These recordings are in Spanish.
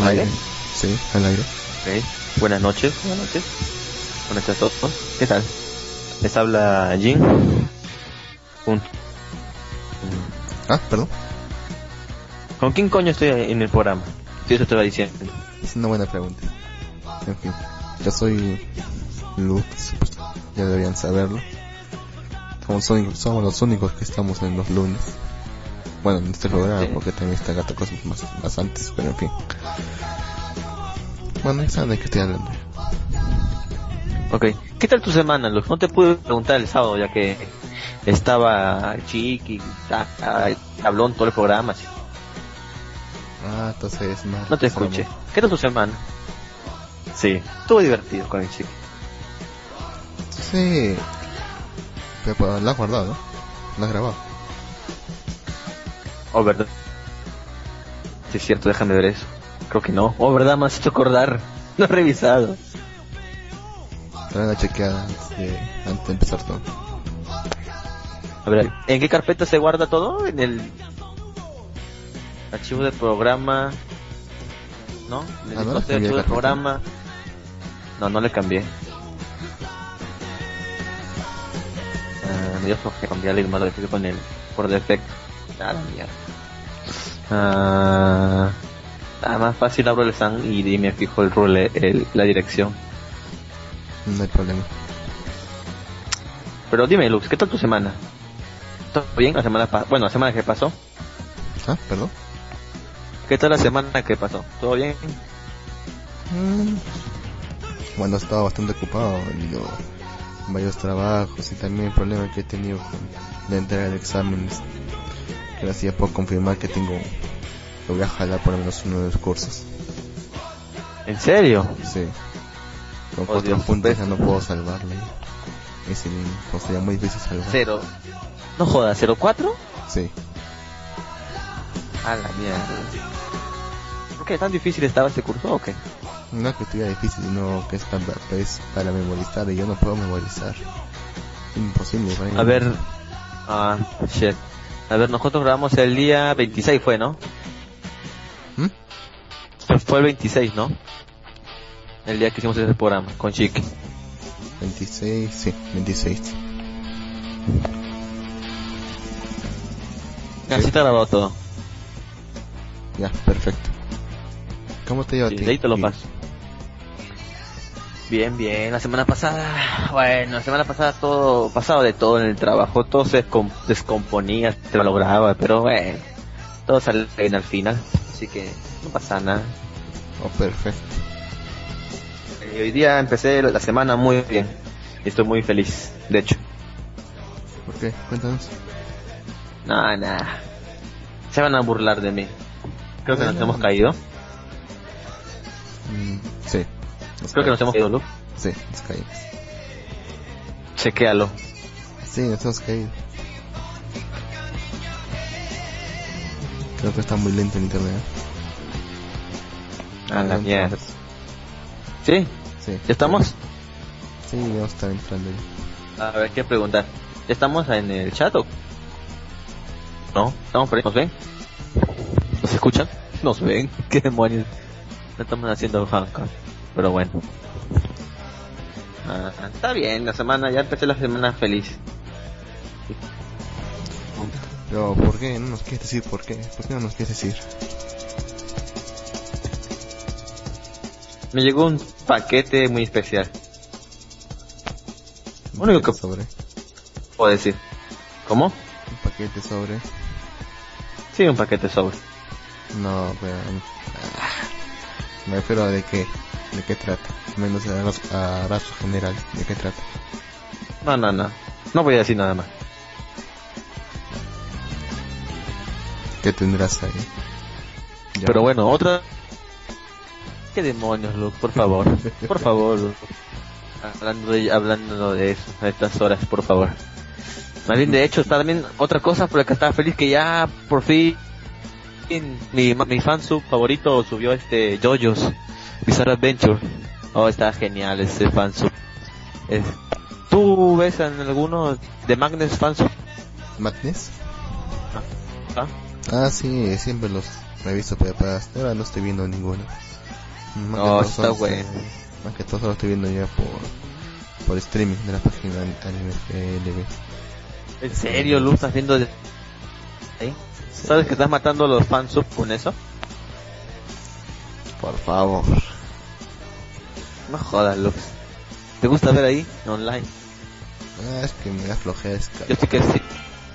¿Al aire? Sí, al aire. Ok. Buenas noches, buenas noches. Buenas noches a todos. ¿Qué tal? Les habla Jin. Punto. Ah, perdón. ¿Con quién coño estoy en el programa? Si eso te va diciendo. Es una buena pregunta. En fin, yo soy Luz, ya deberían saberlo. Somos, somos los únicos que estamos en los lunes. Bueno, en este programa, Sí. porque también está Gato Cosmos más, más antes, pero en fin. Bueno, ya saben de qué estoy hablando. Ok. ¿Qué tal tu semana, Luz? No te pude preguntar el sábado, ya que estaba chiqui, habló en todo el programa. así. Ah, entonces más. No te escuché. ¿Qué tal tu semana? Sí. Estuvo divertido con el chiqui. Sí. Pero pues, la has guardado, ¿no? La has grabado. Oh, verdad. Sí, es cierto, déjame ver eso. Creo que no. Oh, verdad, me has hecho acordar. No he revisado. Dale una chequeada antes de, antes de empezar todo. A ver, ¿en qué carpeta se guarda todo? En el archivo de programa. ¿No? En el Ah, ¿no le espacio de cambié archivo de carpeta? programa. No, no le cambié. Ah, me dio flojera cambiarle y más lo con él por defecto. Mierda. Ah, ah, más fácil abro el SAN y me fijo el rule, el, la dirección. No hay problema. Pero dime, Lux, ¿qué tal tu semana? ¿Todo bien? La semana bueno, la semana que pasó. Ah, perdón. ¿Qué tal la semana que pasó? ¿Todo bien? Mm. Bueno, estaba bastante ocupado, digo, varios trabajos y también el problema que he tenido con la entrega de exámenes. Hacía por confirmar que tengo, que voy a jalar por lo menos uno de los cursos. ¿En serio? Sí. Con Oh, cuatro puntos ya no puedo salvarle. Es el, o sería muy difícil salvar. Cero. No jodas, ¿04? Sí. A la mierda. ¿Por qué tan difícil estaba este curso o qué? No es que estuviera difícil, sino que es para, es para memorizar y yo no puedo memorizar. Imposible, ¿vale? A ver. Ah, shit. A ver, nosotros grabamos el día 26, fue, ¿no? ¿Mm? Fue- el 26, ¿no? El día que hicimos ese programa con Chiqui. 26, sí, 26. Así está grabado todo. Ya, perfecto. ¿Cómo te lleva Sí, a ti? de ahí te lo paso. Bien, bien. La semana pasada, bueno, la semana pasada todo, pasaba de todo en el trabajo, todo se descom- descomponía, se malograba, pero bueno, todo sale bien al final, así que no pasa nada. Oh, perfecto. Y hoy día empecé la semana muy bien, y estoy muy feliz, de hecho. ¿Por qué? Cuéntanos. Nada, nada. Se van a burlar de mí. Creo que nos hemos caído. Mm, sí. Creo que nos hemos caído. Sí, nos caímos. Chequéalo. Sí, nos hemos caído. Creo que está muy lento el internet. A la mierda. ¿Sí? Sí. ¿Ya estamos? Sí, vamos a estar entrando ya. A ver, ¿qué preguntar? ¿Ya estamos en el chat o? ¿No? ¿Estamos por ahí? ¿Nos ven? ¿Nos escuchan? ¿Nos ven? ¿Qué demonios? No estamos haciendo fanca. Pero bueno. Ah, está bien, la semana, ya empecé la semana feliz. Pero, ¿por qué? No nos quieres decir por qué. ¿Por qué no nos quieres decir? Me llegó un paquete muy especial. Un Único que- sobre. Puedo decir. ¿Cómo? Un paquete sobre. Sí, un paquete sobre. No, pero. ah, Me refiero a de qué. ¿De qué trata? Menos a, ras- a rasgo general. ¿De qué trata? No, no, no. No voy a decir nada más. ¿Qué tendrás ahí? Ya. Pero bueno, otra... ¿Qué demonios, Luke? Por favor. Por favor, Luke. Hablando de, hablando de eso, a estas horas, por favor. Más bien, de hecho, está también otra cosa por la que estaba feliz que ya, por fin, mi, mi fan sub favorito subió este JoJo's Bizarre Adventure. Oh, está genial ese fan sub. Es- ¿Tú ves en alguno de Magnus fan sub? ¿Madness? ¿Ah? Ah, sí, siempre los Me he visto, pero ahora no estoy viendo ninguno. Más Oh, está bueno. Más que todo solo estoy viendo ya por, por streaming de la página Anime LB. ¿En serio, Luz, estás viendo? de- ¿Eh? ¿Sabes que estás matando a los fansub con eso? Por favor. No jodas, Luz. ¿Te gusta ver ahí? Online. Ah, es que me da flojera esta- Yo sí que sí.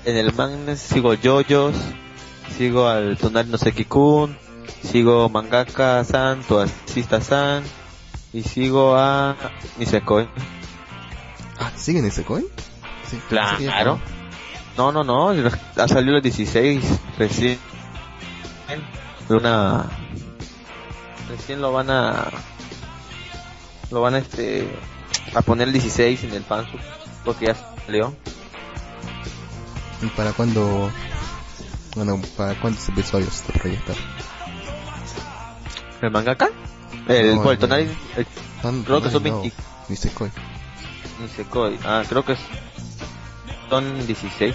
En el manga sigo Yoyos, sigo al Tonari no Seki-kun, sigo Mangaka San, Toasista San, y sigo a Nisekoi. Ah, ¿siguen ese coin? Sí, Claro. No, no, no, ha salido el 16 recién. Una recién lo van a lo van a este a poner el 16 en el fansub porque ya salió. ¿Y para cuándo? Bueno, ¿para cuántos episodios se proyecta? ¿El mangaka? El, No, el- Tonari, el Tan- Creo que son no, 20. Nisekoi. Nisekoi. Ah, creo que es- son 16.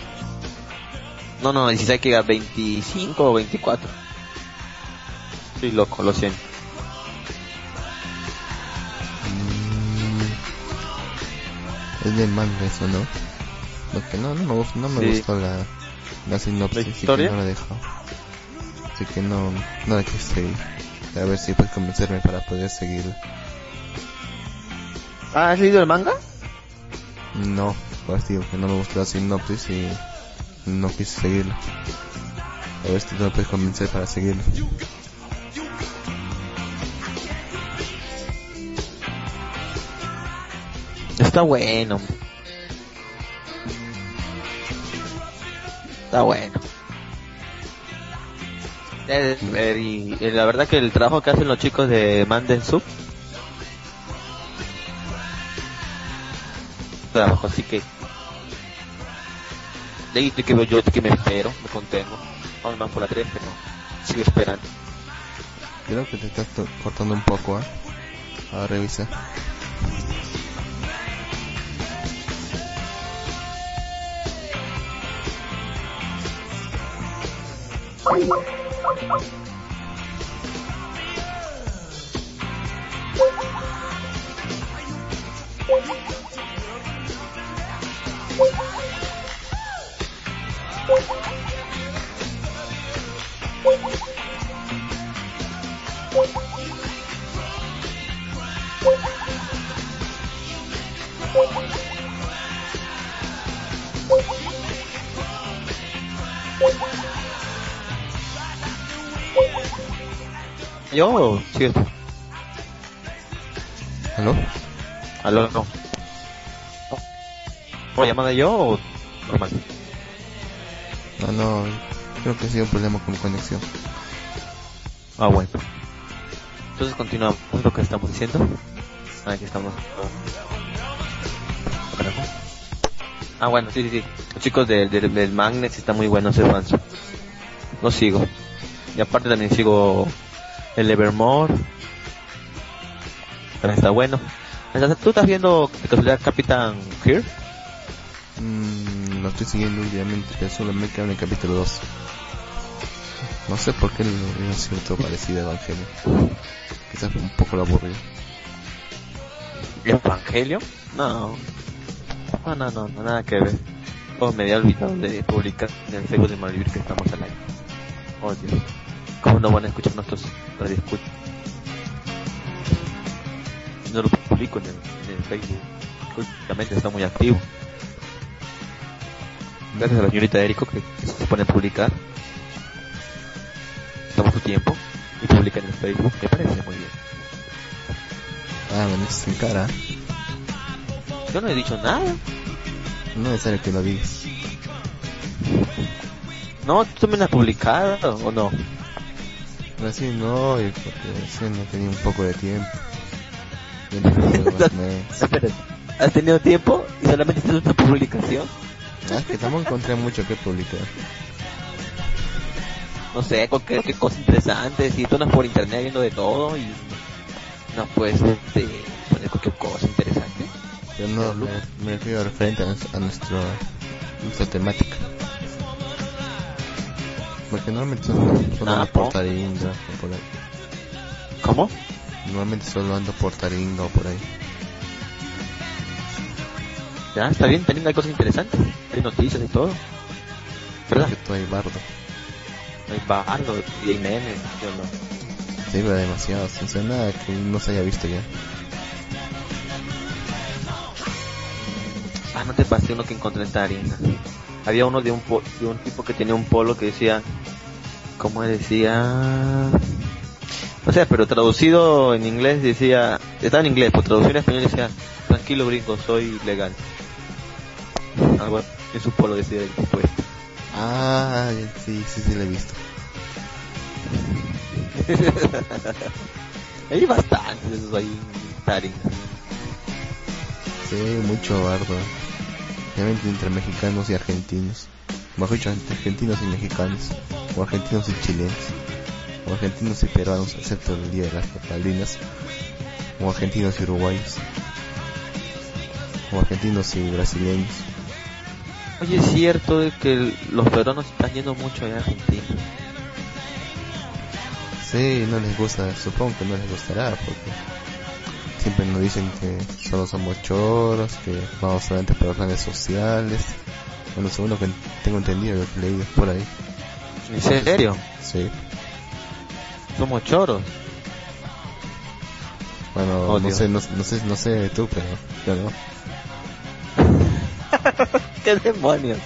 No, no, 16 que 25 o 24. Estoy loco, lo siento. Es del manga eso, ¿no? Lo que no, no me, gustó, no me Sí. gustó la, la sinopsis, ¿La así historia? que no la he dejado. Así que no, no la quise seguir. A ver si puedes convencerme para poder seguirla. Ah, ¿has leído el manga? No, pues digo que no me gustó la sinopsis y no quise seguirla. A ver si tú me puedes convencer para seguirla. Está bueno. Está bueno. Eh, y, y la verdad que el trabajo que hacen los chicos de Manden Sub trabajo así que de que yo que me espero me contengo vamos más por la 3 pero sigo esperando Creo que te estás cortando un poco, ¿ah? A revisar. Yo sí ¿Aló? aló no ¿Una llamada yo o normal? No, no, creo que ha sido un problema con mi conexión. Ah, bueno. Entonces continuamos lo que estamos diciendo. Ah, Aquí estamos. Ah, bueno, sí, sí, sí. Los chicos del, del, del Magnet están muy buenos ese fans. Lo sigo. Y aparte también sigo el Evermore. También está bueno. Entonces, ¿Tú estás viendo de casualidad Capitán Here? Mm, lo estoy siguiendo últimamente, pero solo me queda en el capítulo 2. No sé por qué le veo cierto parecido a Evangelio. Quizás un poco lo aburrido. ¿Evangelio? No. No, no, no, no, nada que ver. Oh, me había olvidado de publicar en el Facebook de Malvivir que estamos al aire. Oh, Dios. ¿Cómo no van a escuchar nuestros radioescuchas? No lo publico en el, en el Facebook. Últimamente está muy activo. Gracias a la señorita Erico que, que se pone a publicar. Toma su tiempo y publica en el Facebook. Me parece muy bien. Ah, me dices en cara. Yo no he dicho nada. No es necesario que lo digas. No, tú también has publicado, ¿o no? Recién no, y porque recién no tenía un poco de tiempo. Espera, ¿has tenido tiempo y solamente hiciste una publicación? Ah, es que tampoco encontré mucho que publicar. No sé, cualquier qué cosa interesante, si tú andas por internet viendo de todo y no puedes este, poner cualquier cosa interesante. Yo no, me, me refiero referente a, a nuestro, nuestra temática. Porque normalmente solo, solo Ah, ando por ¿no? Taringa o por ahí. ¿Cómo? Normalmente solo ando por Taringa o por ahí. Ya, está bien, también hay cosas interesantes. Hay noticias y todo. ¿Verdad? Que todo hay bardo. Hay bardo y hay memes, yo no. Sí, pero demasiado. O sea, nada que no se haya visto ya. Ah, no te pasé uno que encontré en Tarina. Había uno de un, po- de un tipo que tenía un polo que decía, ¿cómo decía? No sé, pero traducido en inglés decía, estaba en inglés, pues traducido en español decía, tranquilo gringo, soy legal. Algo en su polo decía el tipo este. Ah, sí, sí, sí, lo he visto. Hay bastantes esos ahí. Sí, mucho bardo. Entre mexicanos y argentinos. Mejor dicho, entre argentinos y mexicanos. O argentinos y chilenos. O argentinos y peruanos, excepto el día de las Malvinas. O argentinos y uruguayos. O argentinos y brasileños. Oye, es cierto de que los peruanos están yendo mucho allá a Argentina. Sí, no les gusta, supongo que no les gustará porque siempre nos dicen que solo somos choros, que vamos solamente por las redes sociales. Bueno, según lo que tengo entendido, lo que leído por ahí. ¿En serio? Sí. Somos choros. Bueno, Oh, no sé, no, no sé, no sé tú, pero yo no. ¿Qué demonios?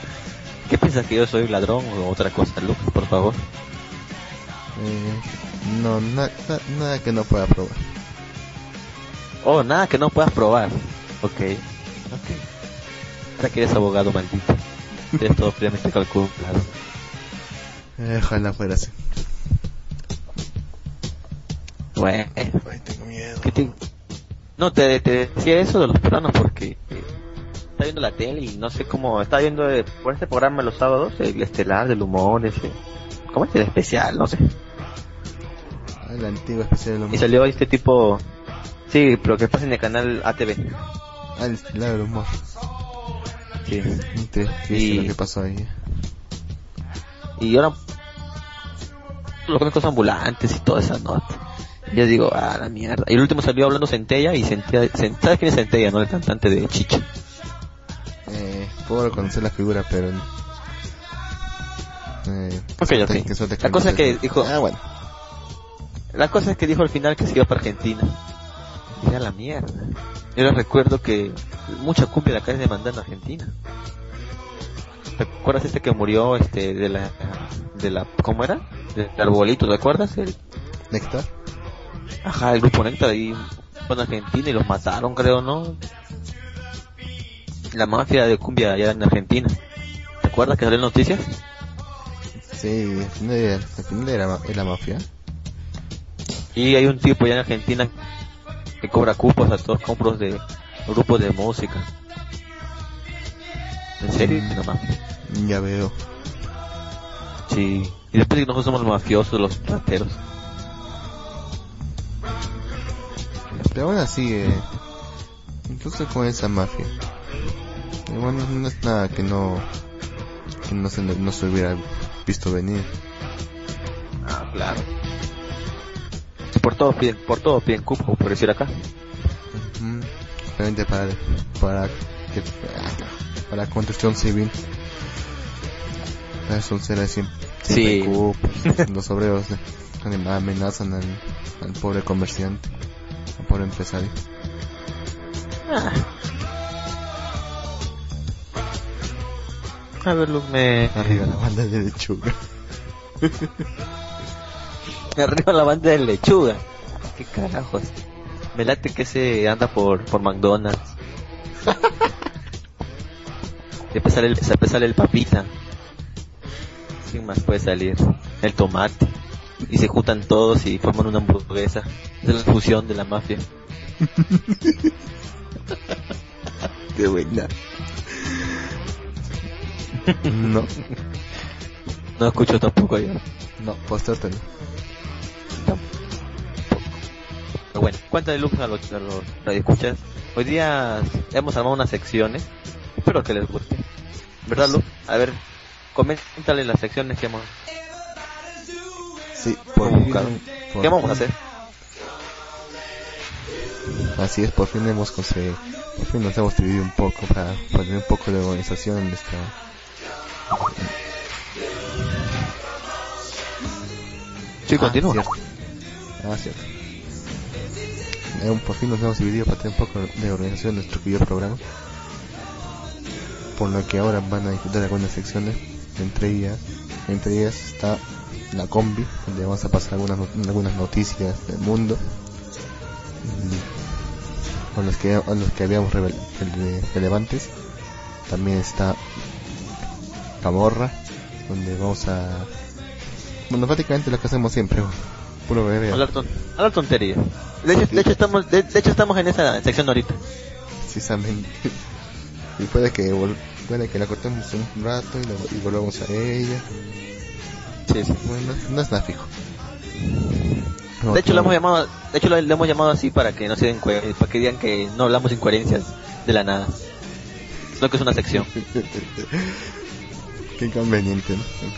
¿Qué piensas que yo soy ladrón o otra cosa, Lucas, por favor? Eh, no, na- na- nada que no pueda probar. Oh, nada que no puedas probar. Ok. Ok. Ahora que eres abogado maldito. Tienes todo fríamente calculado. Eh, ojalá fuera así. Bueno. Ay, tengo miedo. ¿qué te- No, te, te decía eso de los peruanos porque eh, está viendo la tele y no sé cómo... Está viendo eh, por este programa los sábados, el estelar del humor, ese... ¿Cómo es el especial? No sé. Ah, la antigua especial del Y humor. salió este tipo... Sí, pero que pasa en el canal ATV. Ah, el lado del humor. Sí. Triste Y- lo que pasó ahí. Y ahora los cómicos ambulantes y toda esa nota. Yo digo, ah, la mierda. Y el último salió hablando Centella y Centella, Cen- ¿sabes quién es Centella, no? El cantante de Chicha. Eh, puedo reconocer la figura, pero... Eh, Ok, ok. que La cosa no que dijo- Ah, bueno. La cosa es que dijo al final que se iba para Argentina. Era la mierda. Yo les recuerdo que mucha cumbia de acá es demandada en Argentina. ¿Te acuerdas este que murió este de la de la ¿cómo era? Del arbolito, ¿te acuerdas? El, Néctar. ajá, el grupo Néctar ahí en Argentina y los mataron, creo, ¿no? La mafia de cumbia allá en Argentina. ¿Te acuerdas que salió en noticias? Sí, al final era, era mafia. Y hay un tipo allá en Argentina que cobra cupos a todos compros de grupos de música. ¿En serio? Mm. No mames. Ya veo. Sí. Y después nosotros somos los mafiosos, los rateros. Pero aún así, eh, incluso con esa mafia. bueno, no es nada que no, que no se, no se hubiera visto venir. Ah, claro. Por todo piden, por todo piden cupo, por decir acá. Realmente para, para, que, para construcción civil. Para eso será siempre, siempre Sí. cupos. Los obreros eh, amenazan al, al pobre comerciante, al pobre empresario. Ah. A ver, Luz, me... Arriba la banda de lechuga. Me arriba la banda de lechuga. ¿Qué carajos? Me late que se anda por, por McDonald's. Después sale el, después sale el papita. ¿Quién más puede salir? El tomate. Y se juntan todos y forman una hamburguesa. Es la fusión de la mafia. Qué buena. No, No escucho tampoco yo. no, postártelo. Pero bueno, cuéntale Luz a los, a los radioescuchas. Hoy día hemos armado unas secciones. Espero que les guste. ¿Verdad, Luz? A ver, coméntale las secciones que hemos Sí, por ¿Cómo fin, buscar? por ¿Qué vamos fin- a hacer? Así es, por fin hemos conseguido, por fin nos hemos dividido un poco para, tener un poco de organización en nuestra... Sí, Ah, continúa. cierto. Ah, cierto. Eh, por fin nos hemos dividido para tener un poco de organización en nuestro querido programa. Por lo que ahora van a disfrutar algunas secciones, entre ellas, entre ellas está la combi, donde vamos a pasar algunas, algunas noticias del mundo. Y con los que, con los que habíamos relevantes. También está Camorra, donde vamos a... Bueno, prácticamente lo que hacemos siempre, puro bebé. Hablar, ton- hablar tontería. De hecho, de hecho estamos, de, de hecho estamos en esa sección ahorita. precisamente. y puede que puede que la cortemos un rato y, volvamos a ella. Sí, sí. Bueno, no es nada fijo. No, De hecho, lo hemos llamado, de hecho lo, lo hemos llamado así para que no se den para que digan que no hablamos incoherencias de la nada. Es lo que es una sección. Qué inconveniente, ¿no? Fin,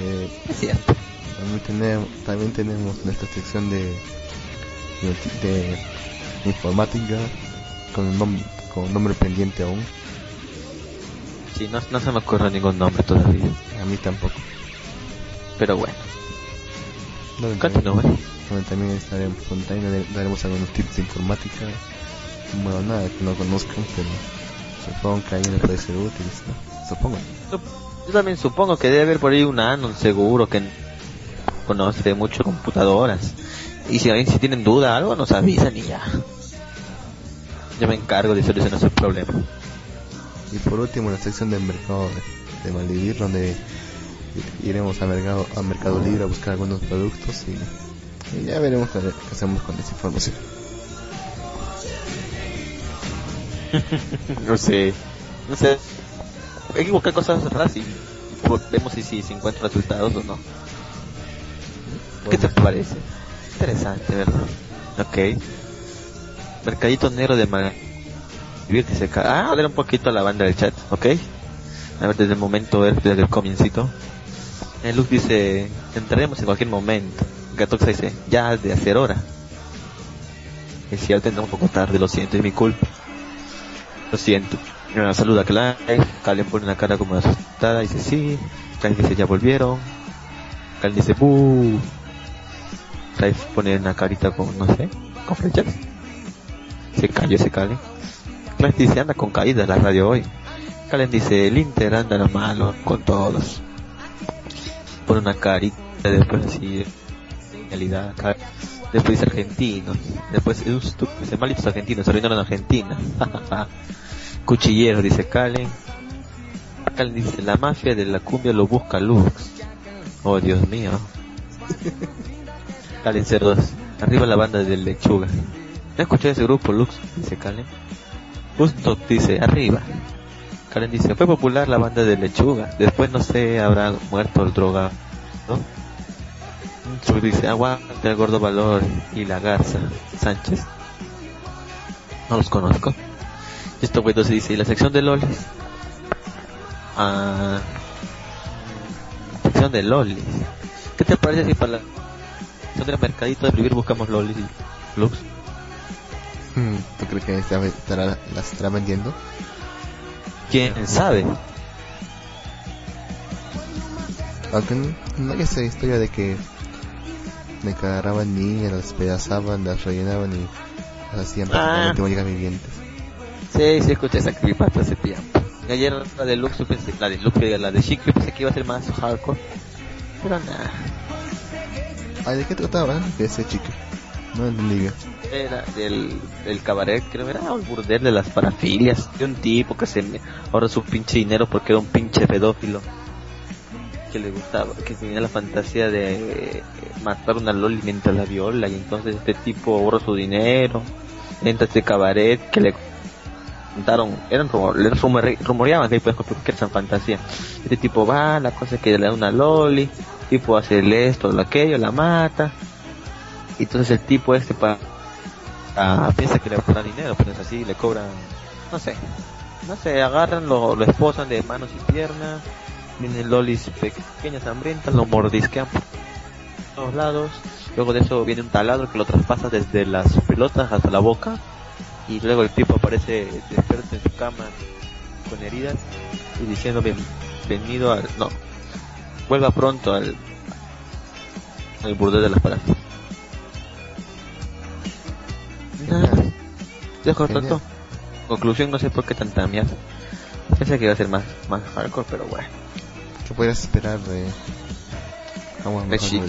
eh, Es cierto. También, tenemos, también tenemos nuestra sección de, de, de informática con un, nom- con nombre pendiente aún. Sí, no, no se me ocurre ningún nombre todavía. A mí tampoco. Pero bueno, Donde continúe. también- donde también estaremos, dare- daremos algunos tips de informática. Bueno, nada que no conozcan, pero supongo que a alguien le puede ser útil, ¿no? Supongo. Yo también supongo que debe haber por ahí un Anon seguro que conoce mucho computadoras. Y si, si tienen duda algo, nos avisan y ya. Yo me encargo de solucionar sus problemas. Y por último, la sección del mercado de, de Malvivir, donde iremos a mercado, a mercado Libre a buscar algunos productos y, y ya veremos qué, qué hacemos con esa información. No sé. No sé. Hay que buscar cosas raras y vemos si, si, si encuentro resultados o no. ¿Qué te parece? Interesante, ¿verdad? Ok. Mercadito negro de acá. Ah, a ver un poquito a la banda del chat, ¿ok? A ver desde el momento, a ver desde el comiencito. El Luz dice, entraremos en cualquier momento. Gatoxa dice, ya has de hacer hora. Si ya tendrá un poco tarde, lo siento, es mi culpa. Lo siento. Ah, saluda a Klein. Kalen pone una cara como asustada. Dice sí. Klein dice ya volvieron. Klein dice buh. Klein pone una carita con, no sé, con flechas. Se cayó ese Kalen. Klein dice anda con caídas la radio hoy. Kalen dice el Inter anda lo malo con todos. Pone una carita después así realidad. Después dice argentinos. Después dice malitos argentinos. Se arruinaron Argentina. Cuchillero, dice Calen. Calen dice, la mafia de la cumbia lo busca Lux. Oh, Dios mío. Calen 02. Arriba la banda de lechuga. ¿No escuché ese grupo, Lux? Dice Calen. Justo dice, arriba. Calen dice, fue popular la banda de lechuga. Después no sé, habrá muerto el droga. ¿No? Sub dice, aguanta el gordo valor y la garza. Sánchez. No los conozco. Esto güey entonces dice, ¿y la sección de lolis? Ah, sección de lolis. ¿Qué te parece si para la sección del mercadito de vivir buscamos lolis y looks? Hmm, ¿Tú crees que esta vez estará, las estará vendiendo? ¿Quién sabe? Aunque no, hay esa historia de que me agarraban niñas, las despedazaban, las rellenaban y las hacían Ah. prácticamente únicas vivientes. Sí, sí escuché esa creepypasta hace tiempo. Ayer la de Lux, pensé, la de Lux, la de Chic, pensé que iba a ser más hardcore. Pero nada. ¿De qué trataba ese chico? No entendí. Era del, del cabaret, creo era el burdel de las parafilias. De un tipo que se ahorra su pinche dinero porque era un pinche pedófilo. Que le gustaba, que tenía la fantasía de eh, matar una loli mientras la viola. Y entonces este tipo ahorra su dinero. Entra a este cabaret que le contaron, eran rumor, rumore- rumoreaban que pues, que era esa fantasía. Este tipo va, la cosa es que le da una loli, tipo hace esto, lo aquello, la mata. Y entonces el tipo este para ah, piensa que le cobran dinero, pero es así, le cobran, no sé, no sé, agarran, lo, lo esposan de manos y piernas, vienen lolis pequeñas hambrientas, lo mordisquean todos lados. Luego de eso viene un taladro que lo traspasa desde las pelotas hasta la boca. Y luego el tipo aparece despierto en su cama con heridas y diciendo bienvenido al... No, vuelva pronto al, al burdel de las palacias. Dejo tonto. Conclusión, no sé por qué tanta mierda. Pensé que iba a ser más, más hardcore, pero bueno. ¿Qué podrías esperar de... Vamos, de chic.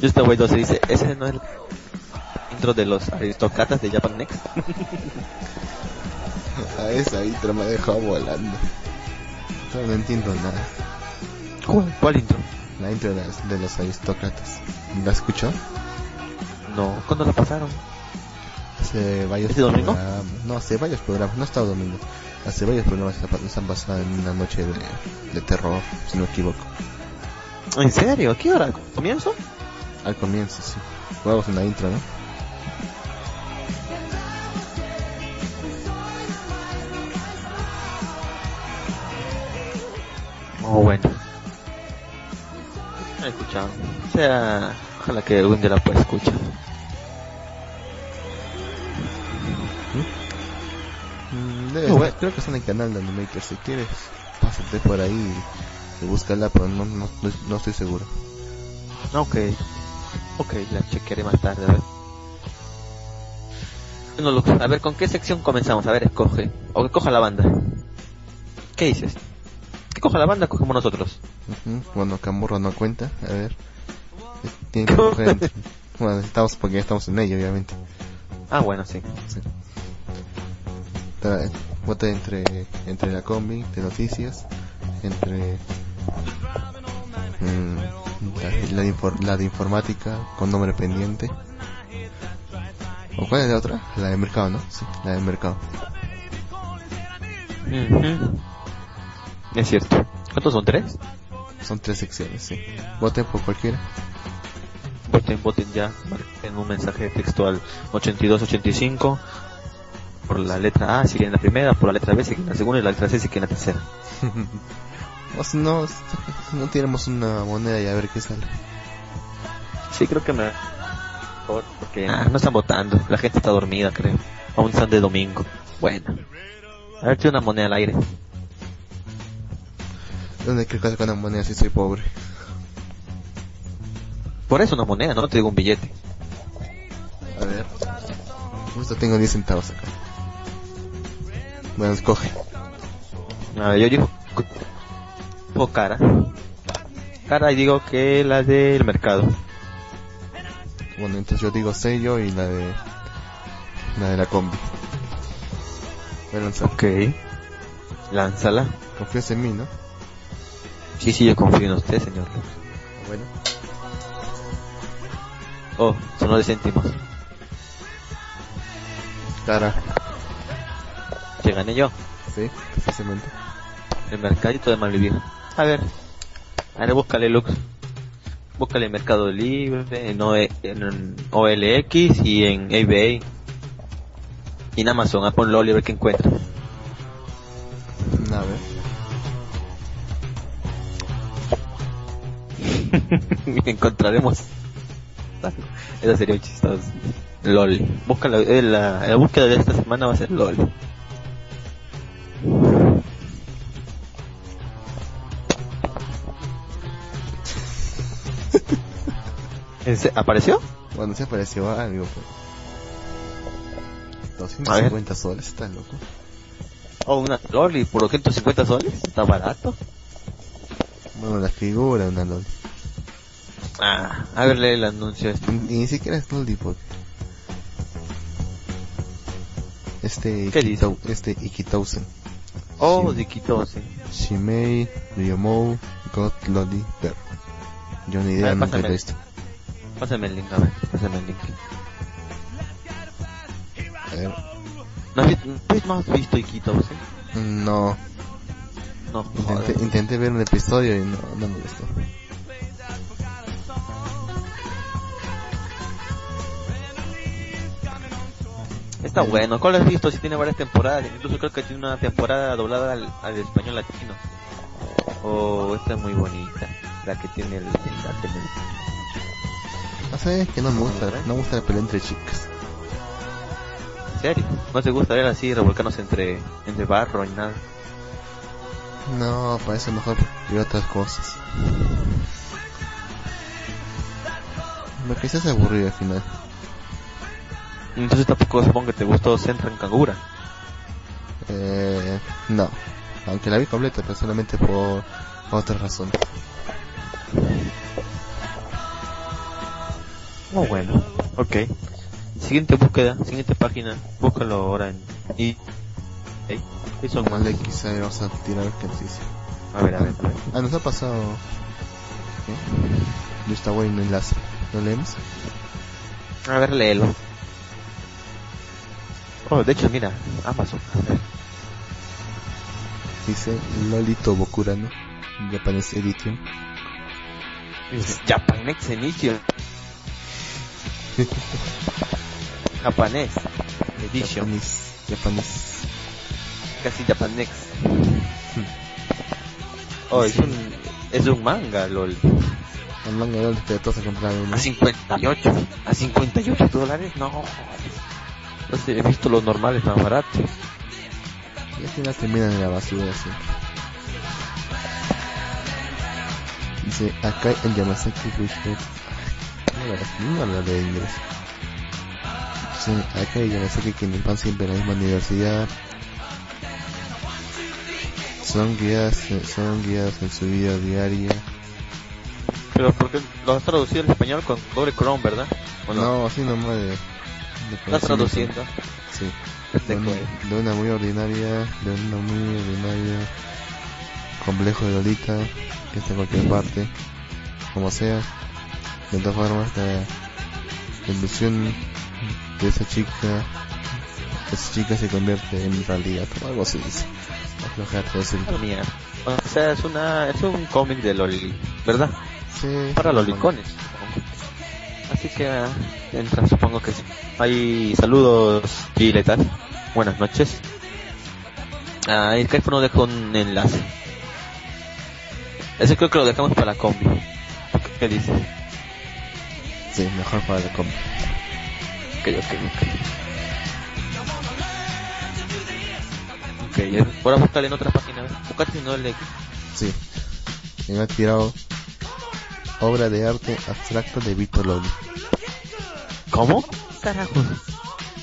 Yo estaba bueno se dice, ese no es el intro de los aristócratas de Japan Next. A esa intro me ha dejado volando. No, entiendo nada. ¿Cuál, intro? La intro de, de los aristócratas. ¿La escuchó? No, ¿cuándo la pasaron? Hace varios ¿Este domingo? No, hace varios programas, no está domingo. Hace varios programas que están basado en una noche de, de terror, si no me equivoco. ¿En serio? ¿A qué hora? ¿Comienzo? Al comienzo, sí. Jugamos una intro, ¿no? Oh, bueno. No he escuchado. O sea, ojalá que algún día la pueda escuchar. Mm, oh, Creo que está en el canal de Animaker. Si quieres, pásate por ahí y búscala, pero no, no, no estoy seguro. Ok. Ok, la chequearé más tarde, a ver. Bueno, a ver, ¿con qué sección comenzamos? A ver, escoge. O que coja la banda. ¿Qué dices? Que coja la banda, cogemos nosotros. Bueno, Camurro no cuenta, a ver. Tiene que coger... bueno, estamos porque ya estamos en ello, obviamente. Ah, bueno, sí. sí. Vota entre, entre la combi de noticias, entre mm, la, la, de informática con nombre pendiente. ¿O cuál es la otra? La de mercado, ¿no? Sí, la de mercado. Es cierto. ¿Cuántos son? ¿Tres? Son tres secciones, sí. Voten por cualquiera. Voten, voten ya. en un mensaje textual 8285 por la letra A si quieren la primera, por la letra B si quieren la segunda y la letra C si quieren la tercera. o si no, no tenemos una moneda y a ver qué sale. Sí, creo que me... Porque ah, no están votando, la gente está dormida creo. Aún están de domingo. Bueno. A ver si una moneda al aire. ¿Dónde crees que sacar una moneda si soy pobre? Por eso una moneda, no te digo un billete. A ver. Justo tengo 10 centavos acá. Bueno, escoge. A ver, yo digo o cara. Cara y digo que la del mercado. Bueno, entonces yo digo sello y la de la de la combi. Voy a lanzar. Ok. Lánzala. Confías en mí, ¿no? Sí, sí, yo confío en usted, señor. Bueno. Oh, sonó de céntimos. Cara. ¿Que gané yo? Sí, fácilmente. El mercadito de Malvivir. A ver. A ver, búscale Lux. Búscale en Mercado Libre, en, en OLX y en eBay. Y en Amazon, a ponlo a ver qué encuentra. A ver. Encontraremos. Eso sería un chistoso. LOL. Búscala, eh, la, la búsqueda de esta semana va a ser LOL. ¿Apareció? Bueno, se apareció algo. Pues. 250 soles, está loco. Oh, una loli por 250 soles, está barato. Bueno, la figura, una loli. Ah, a ver, lee el anuncio. Este. Ni, siquiera es loli, porque... Este, ¿Qué dice? Este Ikitousen. Oh, de Ikitousen. Shimei, Ryomou, God Loli, Bear. Yo ni idea, nunca he visto. Pásame el link, a ver, pásame el link. A ver. ¿No has, visto Ikitousen? No. No, intenté, intenté, ver un episodio y no, no me gustó. está bueno. ¿Cuál has visto? Si tiene varias temporadas. Incluso creo que tiene una temporada doblada al, al español latino. Oh, esta es muy bonita. La que tiene el... el, No sé, es que no me gusta, no me gusta la pelea entre chicas. ¿En serio? ¿No te gusta ver así revolcarnos entre, entre barro y nada? No, parece mejor ver otras cosas. Se hace aburrido al final. Entonces tampoco supongo que te gustó Centra en Kangura. Eh, no. Aunque la vi completa, pero solamente por otras razones. Oh, bueno. Ok. Siguiente búsqueda, siguiente página. Búscalo ahora en... Y... Hey, ¿qué son más? Vale, quizá vamos a tirar ejercicio. A ver, a ver, a ver. Ah, nos ha pasado... ¿Qué? No está bueno el enlace. ¿Lo leemos? A ver, léelo. Oh, de hecho, mira, Amazon. A ver. Dice Lolito Bokurano, Japanese Edition. Es Japanex Edition. Japanés Edition. Japanese. Japanese. Casi Japanex. Oh, es un, es un manga, lol. El manga de te toca comprar uno. A 58. A 58 dólares, no. No sé, he visto los normales más baratos. Y al final terminan en la basura así. Dice, acá en Yamasaki Bushhead. No la, no la de inglés. Acá en Yamasaki que van siempre en la misma universidad. Son guiadas, son guiadas en su vida diaria. Pero porque lo has traducido al español con doble chrome, ¿verdad? ¿O No, así nomás de... ¿Estás traduciendo? Sí. De, un- fue. de una muy ordinaria, de una muy ordinaria complejo de Lolita, que está en cualquier parte, como sea. De todas formas, la ilusión de esa chica, esa chica se convierte en realidad, o algo así dice. Aflojar todo ese- mía. O sea, es una, es un cómic de Loli, ¿verdad? Sí, Para sí, lolicones. Así que ah, entra, supongo que sí. Hay saludos y letal. Buenas noches. Ah, el Skype nos dejó un enlace. Ese creo que lo dejamos para la combi. ¿Qué dice? Sí, mejor para la compra. Ok, ok, ok. Ok, eh, ahora buscarle en otra página. Buscate si no el de Sí. Me ha tirado obra de arte abstracto de Vito Loli. ¿Cómo? Carajo.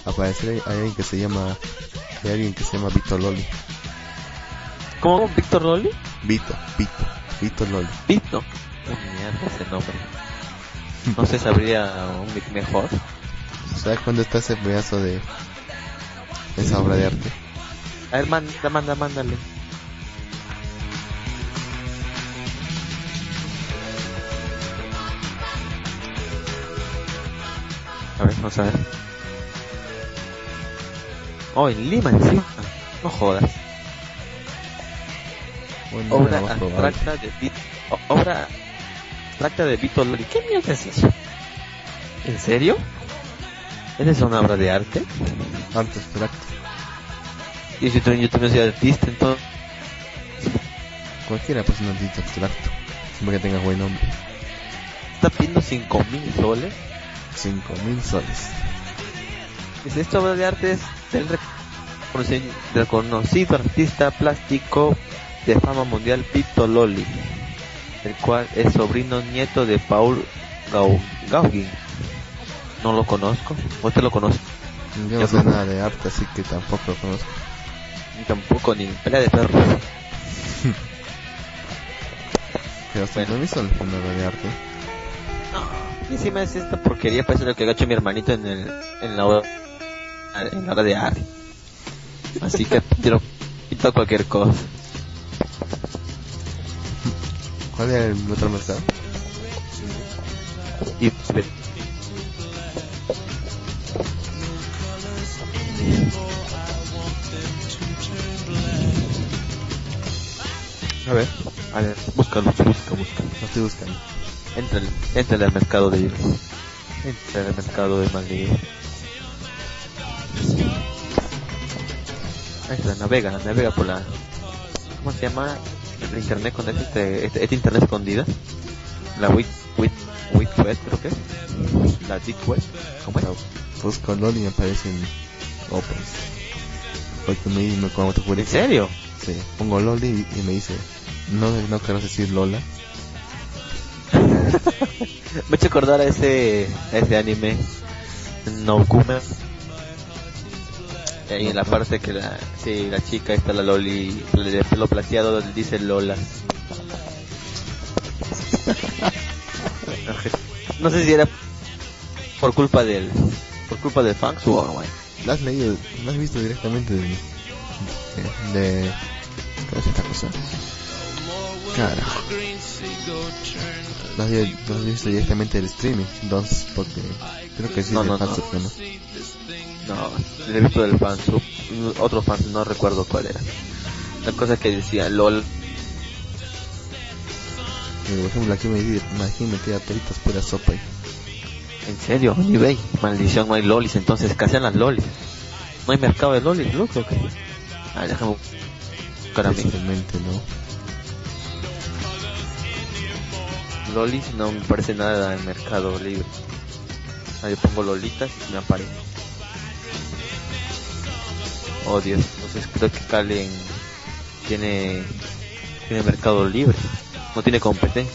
Aparecer hay alguien que se llama, hay alguien que se llama Vito Loli. ¿Cómo? ¿Víctor Loli? Vito, Vito, Vito Loli. Vito. Qué mierda ese nombre. No se sabría un nick mejor. ¿Sabes cuándo está ese pedazo de esa obra de arte? A ver, manda, manda, mándale. A ver, vamos a ver. Oh, en Lima encima. No jodas. Bueno, Obra abstracta de Obra abstracta de Vito Loli. ¿Qué mierda es eso? ¿En serio? ¿Esa es una obra de arte? Arte abstracto. Y si tú- yo también soy artista, entonces... Cualquiera persona artista abstracto. Siempre que tenga buen nombre. Está pidiendo 5 mil soles. 5000 soles. Dice, esta obra de arte es del reconoci- reconocido artista plástico de fama mundial Vito Loli, el cual es sobrino nieto de Paul Gau Gauguin. No lo conozco. ¿Usted lo conoce? Yo no sé no. nada de arte, así que tampoco lo conozco. Ni tampoco ni pelea de perros. Pero hasta Bueno. bueno. son una obra de arte. Y encima es esta porquería, parece lo que ha hecho mi hermanito en el en la hora, en la hora de arte. Así que tiro quito cualquier cosa. ¿Cuál era el otro mercado? Y A ver, a ver, búscalo, busca, busca. Lo estoy buscando. Entra, entra al mercado de Entra al mercado de Madrid. Ahí está, navega, navega por la... ¿Cómo se llama? El internet con este, este, este internet escondida. La WIT, WIT, WIT web, creo que es. La deep web. ¿Cómo es? Busco LOL y me aparecen opens. Porque me cuando te ¿En publica. serio? Sí, pongo LOL y, y me dice, no, no quiero decir Lola. Me he hecho acordar a ese, a ese anime, No Kuma. Y ahí en la parte que la, sí, la chica está la Loli, de pelo plateado, dice Lola. No sé si era por culpa del, por culpa de fans o bueno. ¿La has leído? ¿La has visto directamente de... de, ¿Cómo es esta cosa? Carajo. ¿La has, visto directamente del streaming? Entonces, porque creo que sí No, no, ¿no? No, le he visto del fansub, otro fan, no recuerdo cuál era. La cosa que decía LOL, por ejemplo, aquí me dice, imagínate a toritas pura sopa. ¿En serio? En eBay. Maldición, no hay lolis, entonces escasean las lolis. No hay mercado de lolis, ¿no? Creo que. Ah, déjame buscar a mí. ¿no? Lolis no me parece nada en mercado libre. Ah, yo pongo lolitas y me aparece. Oh Dios, entonces creo que Calen tiene, tiene mercado libre. No tiene competencia.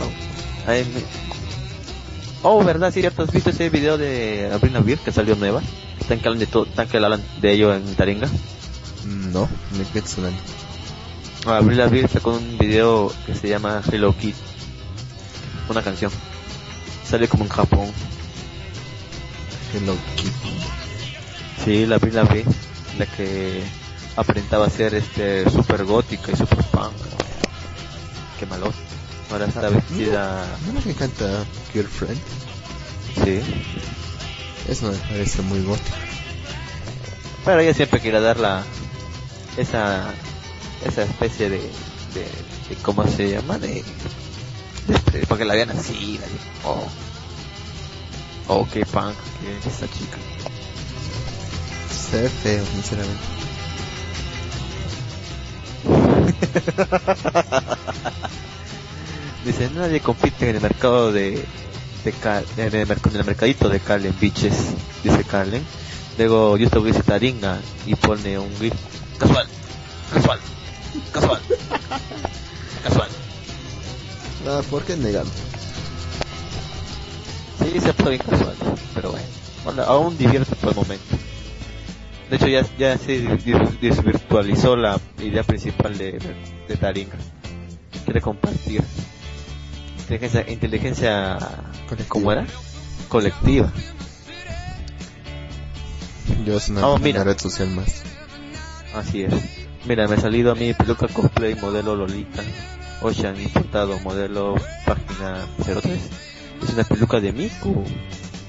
Oh, Ay, me- oh, verdad, sí, cierto. ¿Has visto ese video de Abril Navier que salió nueva? Están que de todo, están que hablan de ello en Taringa. Mm, No, me sonando. Abril Lavigne sacó un video que se llama Hello Kitty. Una canción. Sale como en Japón. Hello Kitty. Sí, la Avril Lavigne, la que aparentaba ser este super gótica y super punk. Qué malo. Ahora está vestida, ¿No es la que canta Girlfriend? sí. Eso me parece muy gótico. Pero ella siempre quiere dar la, esa, esa especie de, de, de ¿cómo se llama? De, de- porque la vean así, de, oh, oh, qué punk que es esa chica. Se ve feo, sinceramente. Dice, nadie compite en el mercado de, de Cal- en, el, merc- en el mercadito de Calen, bitches, dice Calen. Luego yo estoy Taringa y pone un gif casual, casual, casual, casual. Ah, ¿por qué negarlo? Sí, se fue bien casual, pero bueno, bueno, aún divierte por el momento. De hecho ya, ya se desvirtualizó la idea principal de, de Taringa. Quiere compartir. Inteligencia, inteligencia Colectiva. ¿cómo era? Colectiva. Yo es una, Oh, mira. red social más. Así es. Mira, me ha salido a mí peluca cosplay modelo Lolita. Ocean importado modelo página 03. Es una peluca de Miku.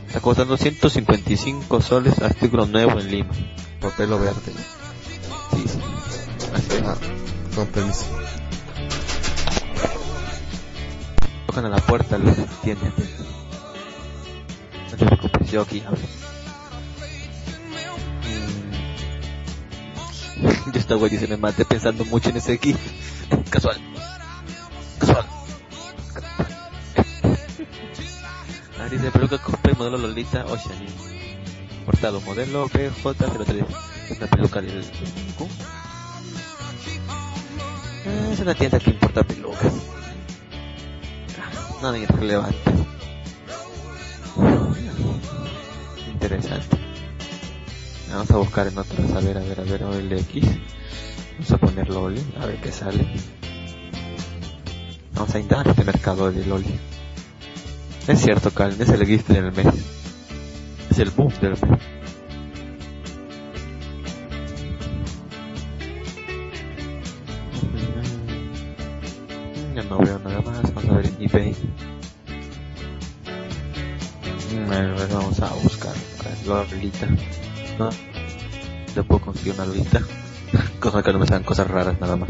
Está costando 155 soles, artículo nuevo en Lima. Por pelo verde. Sí, sí. Ah, con permiso. Tocan a la puerta, los entiende. No te preocupes, yo aquí hablo. Mm. Yo esta güey dice me maté pensando mucho en ese GIF. Casual. Casual. Ah, dice peluca cosplay modelo Lolita Ocean. Portado modelo BJ03. Es una peluca del Miku. Ah, Es una tienda que importa pelucas. Ah, Nada irrelevante. Interesante. Vamos a buscar en otras, a ver, a ver, a ver, OLX. Vamos a poner Loli, a ver qué sale. Vamos a indagar este mercado de Es cierto, Calvin, es el gift del mes. Es el boom del mes. Ya no veo nada más, vamos a ver en eBay. Mm, A vamos a buscar la Lolita. No, le puedo conseguir una Lolita. Cosa que no me sean cosas raras nada más.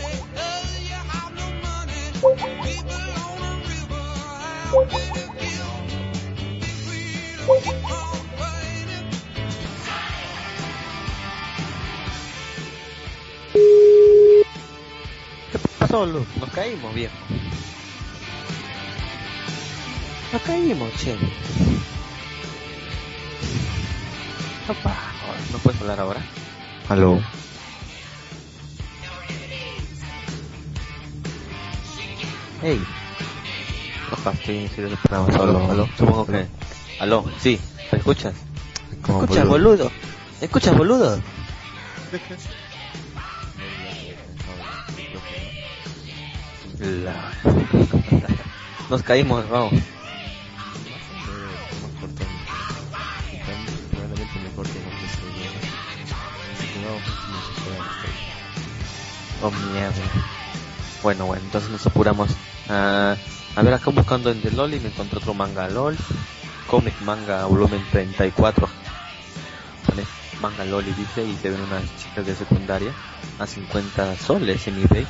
pasó, Luz? Nos caímos, viejo. Nos caímos, che. Opa, ¿no puedes hablar ahora? Aló. Hey. Opa, estoy en serio programa solo. Aló. Supongo que... Aló, sí, ¿me escuchas? ¿Me escuchas, boludo. boludo? ¿Me escuchas, boludo? La... Nos caímos, vamos. Oh, mierda. Bueno, bueno, entonces nos apuramos. a a ver, acá buscando en The LOL y me encontré otro manga LOL. Comic manga volumen 34. Pone manga LOL y dice, y se ven unas chicas de secundaria a 50 soles en eBay.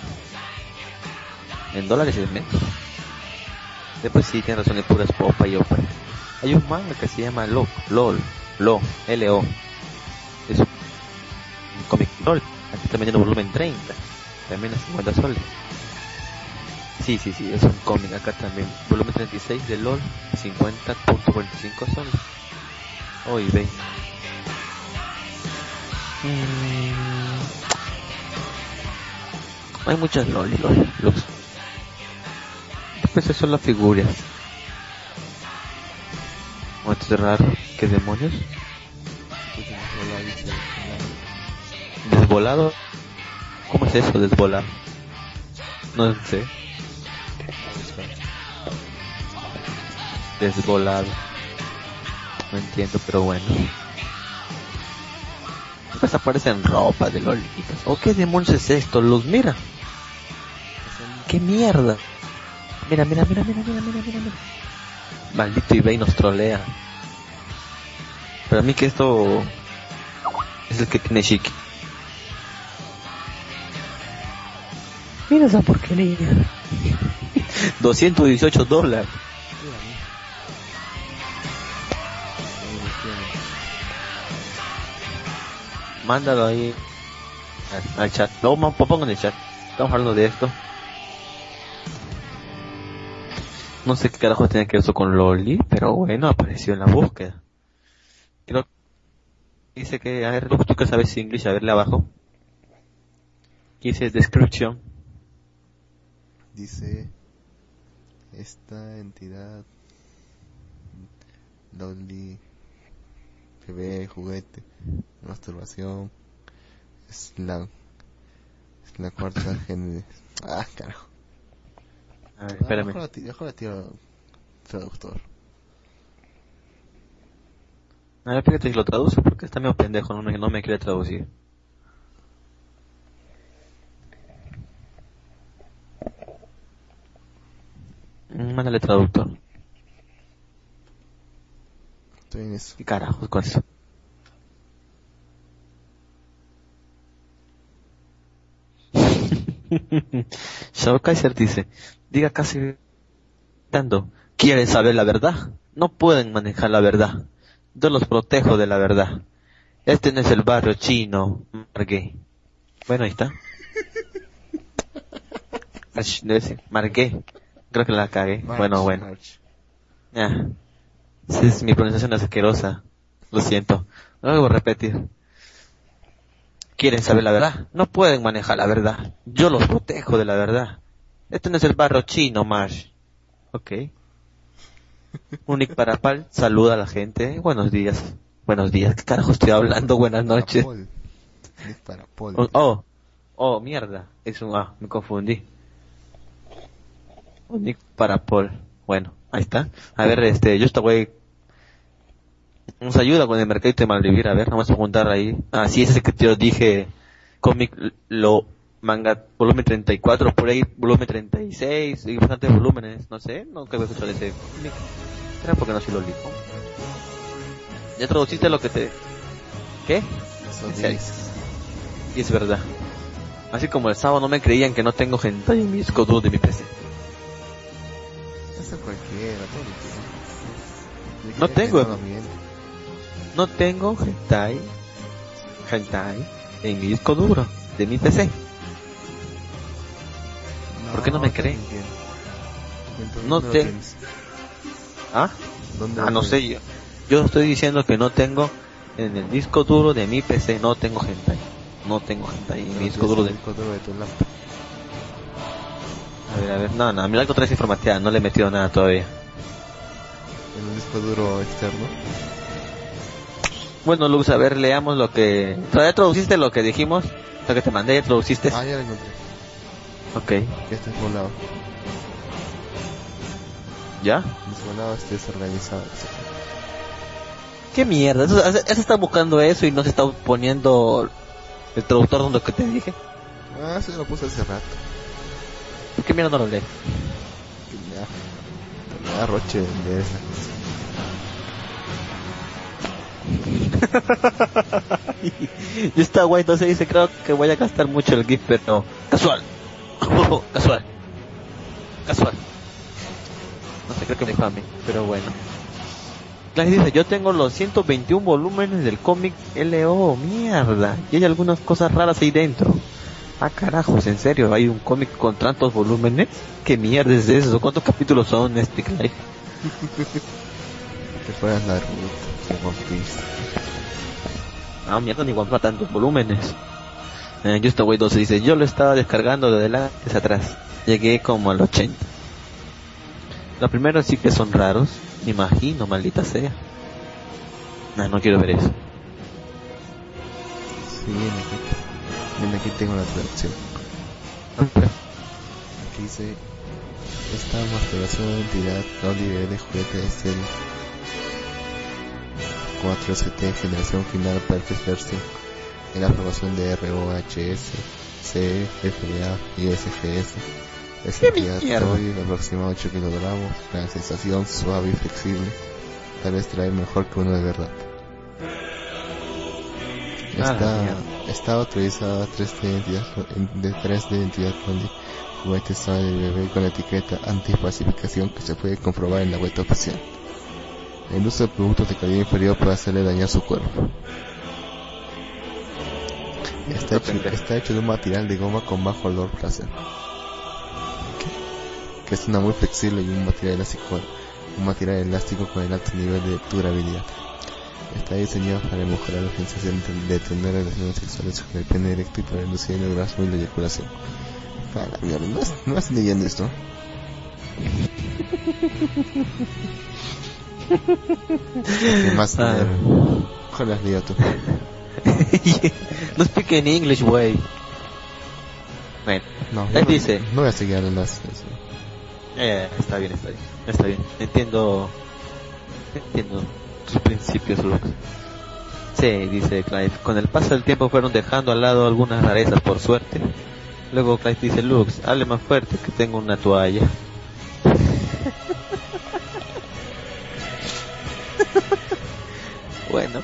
En dólares es menos. Después sí, tiene razón, es puras popa y opa. Hay un manga que se llama LOL, LOL, LO, L-O. Es un cómic LOL. Aquí está vendiendo volumen 30. También a 50 soles. Sí, sí, sí, es un cómic acá también. Volumen 36 de LOL, 50.45 soles. Hoy ve. Mm. Hay muchas LOL y LOL. Eso son las figuras. Esto es raro. ¿Qué demonios? ¿Desvolado? ¿Cómo es eso, desvolado? No sé. Desvolado. No entiendo, pero bueno. Pues aparecen ropa de lolitas. ¿O qué demonios es esto? Luz, mira. ¿Qué mierda? Mira, mira, mira, mira, mira, mira, mira, mira. Maldito eBay nos trolea. Para mí que esto es el que tiene chiqui. Mira esa porquería. 218 dólares. Mándalo ahí al, al chat. No, ma- pongo en el chat. Estamos hablando de esto. No sé qué carajo tiene que ver eso con Loli, pero bueno, apareció en la búsqueda. Creo dice que, a ver, tú que sabes inglés, a verle abajo. Dice description. Dice esta entidad Loli bebé juguete masturbación es la es la cuarta gen ah carajo A ver, Ah, espérame. mejor la ti- mejor la tiro traductor A ver, fíjate si lo traduce porque está medio pendejo, no me, no me quiere traducir. Mm, Mándale traductor. estoy en eso ¿Qué carajos con eso? Shaw Kaiser dice, diga casi dando, ¿quieren saber la verdad? No pueden manejar la verdad. Yo los protejo de la verdad. Este no es el barrio chino, Margué. Bueno, ahí está. Margué. Creo que la cagué. March, bueno, bueno. Sí, es- mi pronunciación es asquerosa. Lo siento. No debo repetir. ¿Quieren saber la verdad? No pueden manejar la verdad. Yo los protejo de la verdad. Este no es el barro chino, Marsh. Ok. Unic Parapal saluda a la gente. Buenos días. Buenos días. ¿Qué carajo estoy hablando? Buenas noches. Paul. Es para Paul. Oh, oh, oh, mierda. Es un, ah, me confundí. Unic Parapol. Bueno, ahí está. A ver, este, yo esta güey nos ayuda con el mercadito de Malvivir. A ver, vamos a juntar ahí. Ah, sí, ese que yo dije. Cómic, lo, manga, volumen 34, por ahí, volumen 36, y bastantes volúmenes, no sé, nunca había escuchado ese cómic. Era porque no soy lo lijo. Ya traduciste lo que te... ¿Qué? Y es verdad. Así como el sábado no me creían que no tengo hentai en mi disco duro de mi PC. Eso cualquiera, todo lo que- No tengo. No tengo hentai, hentai en mi disco duro de mi PC. ¿Por qué no me. Entonces, No ¿dónde lo te-? ¿Ah? ¿Dónde Ah, no sé yo. Yo estoy diciendo que no tengo en el disco duro de mi PC, no tengo hentai. No tengo hentai en mi disco duro el de... disco duro de tu laptop. A ver, a ver, no, no, mi laptop trae informateada, no le he metido nada todavía. En un disco duro externo. Bueno, Luz, a ver, leamos lo que... ¿Todavía traduciste lo que dijimos? Lo que te mandé, ¿ya traduciste? Ah, ya lo encontré. Ok, Ya está desvolado. ¿ya? Desvolado, está desorganizado. ¿Qué mierda? Eso, eso está buscando eso y no se está poniendo el traductor de lo que te dije. Ah, eso ya lo puse hace rato. ¿Por qué mierda no lo lees? Que me da, me da roche de esa cosa. y está guay, entonces dice, creo que voy a gastar mucho el GIF, pero casual. casual. Casual. No sé, creo que me infame, pero bueno. Clay dice, yo tengo los 121 volúmenes del cómic LO, mierda. Y hay algunas cosas raras ahí dentro. Ah, carajos, en serio, hay un cómic con tantos volúmenes. ¿Qué mierda es eso? ¿Cuántos capítulos son este Clay? Que fueras Naruto, One Piece. Ah, mierda, ni guapa tantos volúmenes. Eh, Just Away 12 dice, yo lo estaba descargando de adelante hacia atrás. Llegué como al 80. Los primeros sí que son raros. Me imagino, maldita sea. No, no quiero ver eso. Sí, viene aquí. Tengo la traducción. Aquí dice, esta masturbación de entidad no libre de juguete es el 4ST generación final Perfect Version en la aprobación de ROHS, CFA y SGS. Es sólida, aproximadamente 8 kilogramos, la sensación suave y flexible, tal vez trae mejor que uno de verdad. Ah, Está, está autorizada 3D identidad, de 3D identidad donde juguete sale del bebé con la etiqueta antifalsificación que se puede comprobar en la web oficial. El uso de productos de calidad inferior puede hacerle dañar su cuerpo. Está hecho, está hecho de un material de goma con bajo olor placer. Que, que es una muy flexible y un material elástico, un material elástico con el alto nivel de durabilidad. Está diseñado para mejorar la sensación de, tener relaciones sexuales con el pene directo y para reducir el orgasmo y la eyaculación. La mierda, no es, no es leyendo esto. ¿Qué más? Ah. ¿Cuál has leído tú? no speak in English, way. Bueno, No, Él no- dice. No voy a seguir hablando así. eh, está bien, está bien, está bien. Entiendo, entiendo tus principios, Lux. Sí, dice Clive. Con el paso del tiempo fueron dejando al lado algunas rarezas, por suerte. Luego Clive dice, Lux, hable más fuerte que tengo una toalla. bueno.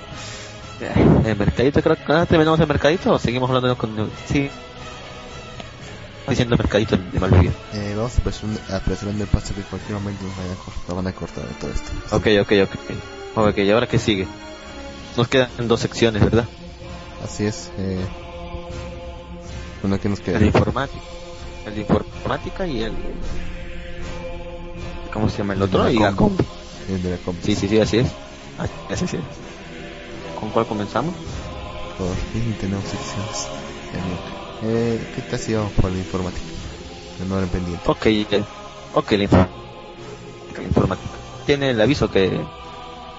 Ya, El mercadito, creo que terminamos el mercadito o seguimos hablando con... Sí. Diciendo mercadito de Malvivir. Eh, vamos apresurando el paso que cualquier momento nos, vayan a van a cortar de todo esto. Ok, ok, ok. Ok, ¿y ahora qué sigue? Nos quedan dos secciones, ¿verdad? Así es. Eh, bueno, ¿qué nos queda? El de informática. El de informática y el... ¿Cómo se llama el otro? de Y la la compu. compu. El de la compu. Sí, sí, sí, así es. Así es, así es. ¿Con cuál comenzamos? Por fin tenemos secciones. Eh, ¿Qué te ha sido por la informática? El no era pendiente. Ok, eh, ok. La informática. Tiene el aviso que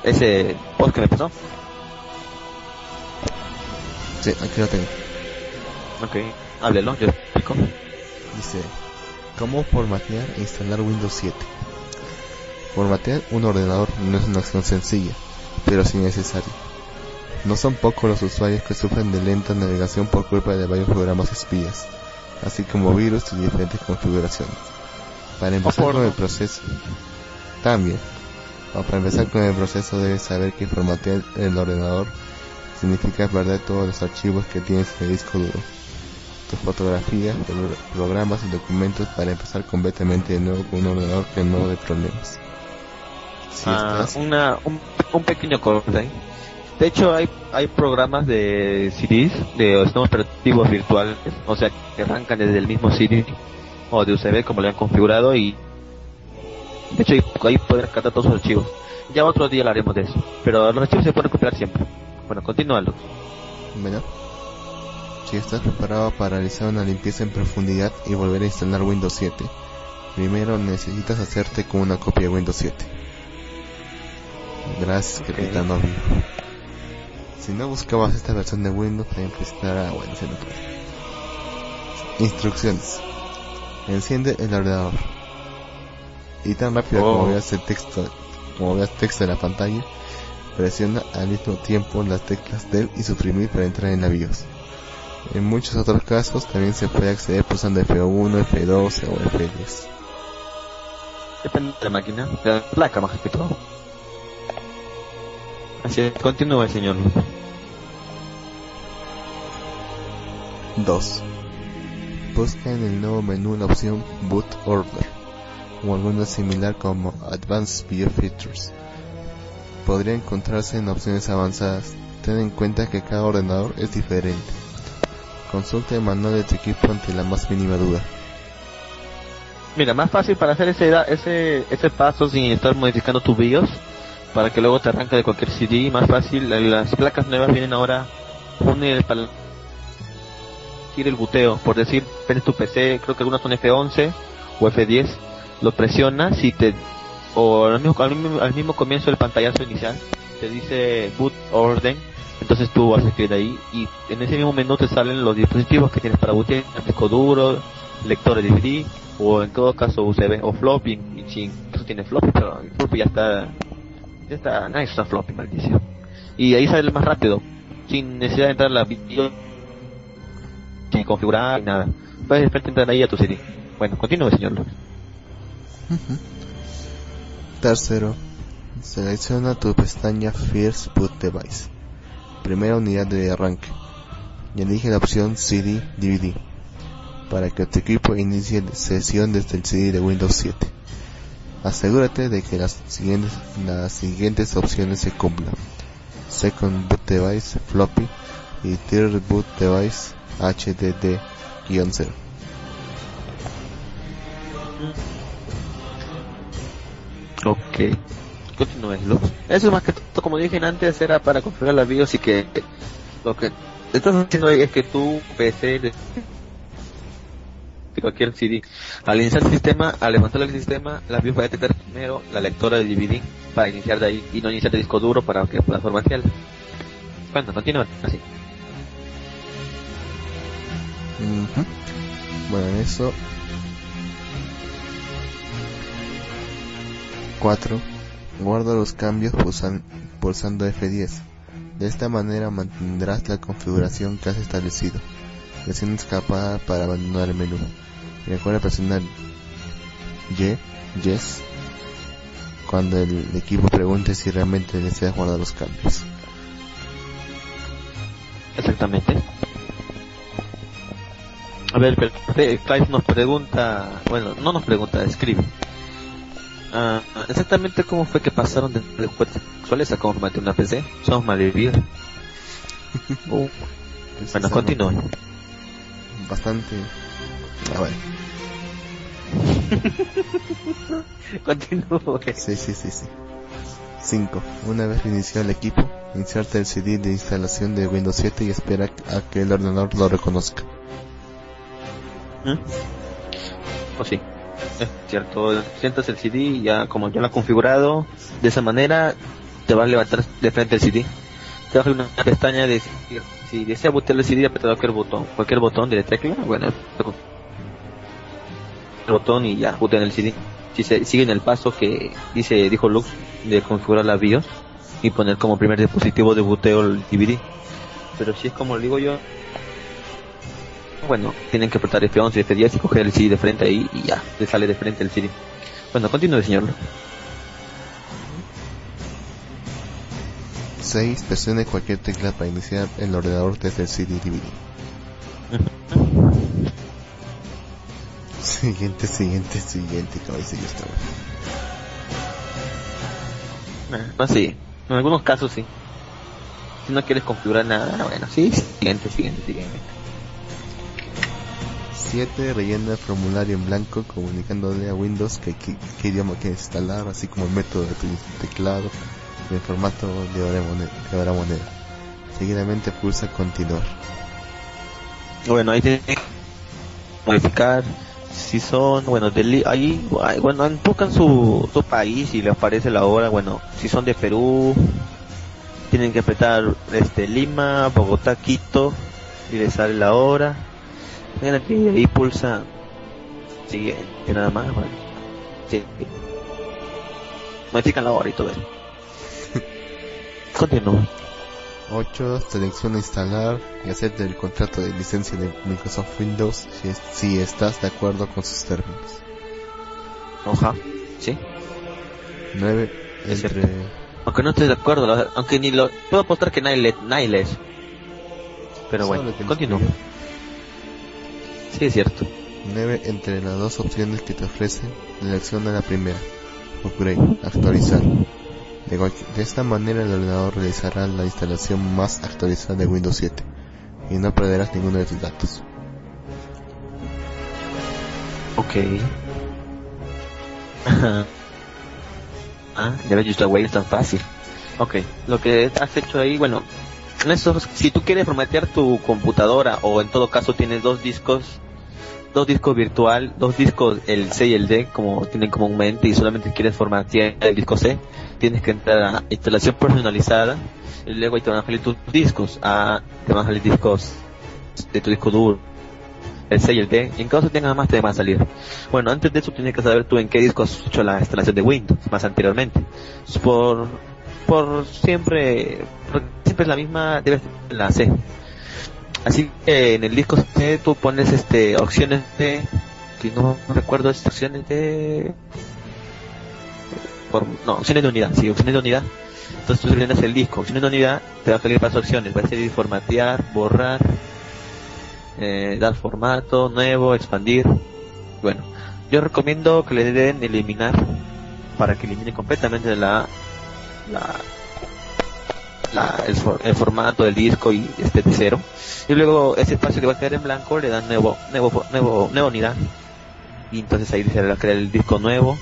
ese post que me pasó. Sí, aquí lo tengo. Ok, háblelo, yo explico. Dice, ¿cómo formatear e instalar Windows 7? Formatear un ordenador no es una acción sencilla, pero sí necesaria. No son pocos los usuarios que sufren de lenta navegación por culpa de varios programas espías, así como virus y diferentes configuraciones. Para empezar con el proceso, también, para empezar con el proceso debes saber que formatear el ordenador significa perder todos los archivos que tienes en el disco duro, tus fotografías, programas y documentos para empezar completamente de nuevo con un ordenador que no de problemas. Ah, una, un, pequeño corte ahí. De hecho, hay, hay programas de CDs, de sistemas operativos virtuales, o sea, que arrancan desde el mismo CD o de USB como lo han configurado y de hecho ahí, pueden rescatar todos los archivos. Ya otro día hablaremos de eso, pero los archivos se pueden recuperar siempre. Bueno, continuando. Bueno, si estás preparado para realizar una limpieza en profundidad y volver a instalar Windows 7, primero necesitas hacerte con una copia de Windows 7. Gracias, okay. capitán obvio. Si no buscabas esta versión de Windows, también precisará, bueno, se no puede. Instrucciones. Enciende el ordenador. Y tan rápido como oh. veas el texto, como veas texto en la pantalla, presiona al mismo tiempo las teclas del y suprimir para entrar en la BIOS. En muchos otros casos también se puede acceder pulsando F1, F12 o F10. Depende de la máquina, de la placa más que todo. Así es, continúe señor. 2. Busca en el nuevo menú la opción Boot Order o alguna similar como Advanced View Features. Podría encontrarse en opciones avanzadas. Ten en cuenta que cada ordenador es diferente. Consulta el manual de tu equipo ante la más mínima duda. Mira, más fácil para hacer ese, ese, ese paso sin estar modificando tu BIOS para que luego te arranque de cualquier CD, más fácil. Las placas nuevas vienen ahora unir para el buteo, por decir, tienes tu PC, creo que algunas son F11 o F10, lo presionas y te, o al mismo, al mismo, comienzo del pantallazo inicial, te dice boot orden, entonces tú vas a escribir ahí y en ese mismo menú te salen los dispositivos que tienes para bootear, disco duro, lector de DVD o en todo caso USB o floppy, y eso tiene floppy, pero el floppy ya está, ya está, nadie usa floppy, maldición. Y ahí sale más rápido, sin necesidad de entrar a la video sin configurar, nada. Puedes entrar ahí a tu CD. Bueno, continúe, señor Tercero, selecciona tu pestaña First Boot Device, primera unidad de arranque, y elige la opción CD DVD para que tu equipo inicie sesión desde el CD de Windows 7. Asegúrate de que las siguientes, las siguientes opciones se cumplan. Second Boot Device Floppy y Third Boot Device HDD-0. Ok. Continúenlo. Eso más que todo, como dije antes, era para configurar la BIOS y que lo que estás haciendo es que tu PC CD, al iniciar el sistema, al levantar el sistema, la BIOS va a detectar primero la lectora de DVD para iniciar de ahí y no iniciar el disco duro para que pueda formatear. Bueno, continúa así. Bueno, eso. 4. Guarda los cambios pulsando F10. De esta manera mantendrás la configuración que has establecido. Presiona escapada para abandonar el menú. Y recuerda presionar Y, Yes, cuando el equipo pregunte si realmente deseas guardar los cambios. Exactamente. A ver, Clive nos pregunta, bueno, no nos pregunta, escribe. Uh, exactamente cómo fue que pasaron de, juguetes sexuales a cómo formatear una PC. Somos malvividos. uh, bueno, continúe. Bastante. A ver. Continúe. Sí, sí, sí, sí. 5. Una vez iniciado el equipo, inserte el CD de instalación de Windows 7 y espera a que el ordenador lo reconozca. ¿Mm? O pues sí, es cierto. Sientas el CD ya como ya lo ha configurado, de esa manera te va a levantar de frente el CD. Te va a una pestaña de si desea botear el CD, apretar cualquier botón, cualquier botón de tecla, bueno, el botón y ya en el CD. Si se siguen el paso que dice, dijo Lux, de configurar la BIOS y poner como primer dispositivo de boteo el DVD. Pero si es como lo digo yo, bueno, tienen que apretar F11 y F10 y coger el CD de frente ahí y ya, le sale de frente el CD. Bueno, continúe, señor. 6. Presione cualquier tecla para iniciar el ordenador desde el CD DVD. Siguiente, siguiente, siguiente, yo estaba. No, sí. En algunos casos sí. Si no quieres configurar nada, bueno, sí, siguiente, siguiente, siguiente. 7. Rellena el formulario en blanco comunicándole a Windows que, que, qué idioma quiere instalar, así como el método de tu teclado el formato de hora moneda. Moneda. Seguidamente pulsa continuar. Bueno, ahí tiene que modificar si son, bueno, de, ahí, bueno, buscan su, país y le aparece la hora, bueno, si son de Perú, tienen que apretar este Lima, Bogotá, Quito y les sale la hora. Y ahí pulsa siguiente, nada más, bueno. Modifican la hora y todo eso. Continúa. 8. Selecciona instalar y acepta el contrato de licencia de Microsoft Windows si, si estás de acuerdo con sus términos. Oja, sí. 9. Entre... Aunque no estés de acuerdo, aunque ni lo... Puedo apostar que nadie, le, nadie. Pero bueno, continúo. Sí, es cierto. 9. Entre las dos opciones que te ofrecen, selecciona la primera. Upgrade, actualizar. De, esta manera el ordenador realizará la instalación más actualizada de Windows 7 y no perderás ninguno de tus datos. Ok. ah, ya ves, esta way es tan fácil. Ok, lo que has hecho ahí, bueno, en eso, si tú quieres formatear tu computadora o en todo caso tienes dos discos, dos discos virtual, dos discos el C y el D como tienen comúnmente y solamente quieres formatear el disco C, tienes que entrar a instalación personalizada y luego ahí te van a salir tus discos, a, te van a salir discos de tu disco duro, el C y el D, y en caso tengas más te van a salir. Bueno, antes de eso tienes que saber tú en qué disco has hecho la instalación de Windows, más anteriormente. Por, por siempre, siempre es la misma, debe ser la C. Así que en el disco C tú pones este opciones de, si no, recuerdo, opciones de por, no, opciones de unidad, sí, opciones de unidad. Entonces tú seleccionas el disco, opciones de unidad, te va a salir varias opciones, va a ser formatear, borrar, eh, dar formato, nuevo, expandir. Bueno, yo recomiendo que le den eliminar para que elimine completamente la, la, la el, el, formato del disco y esté de cero. Y luego ese espacio que va a quedar en blanco le dan nuevo, nuevo, nuevo, nueva unidad. Y entonces ahí se va a crear el disco nuevo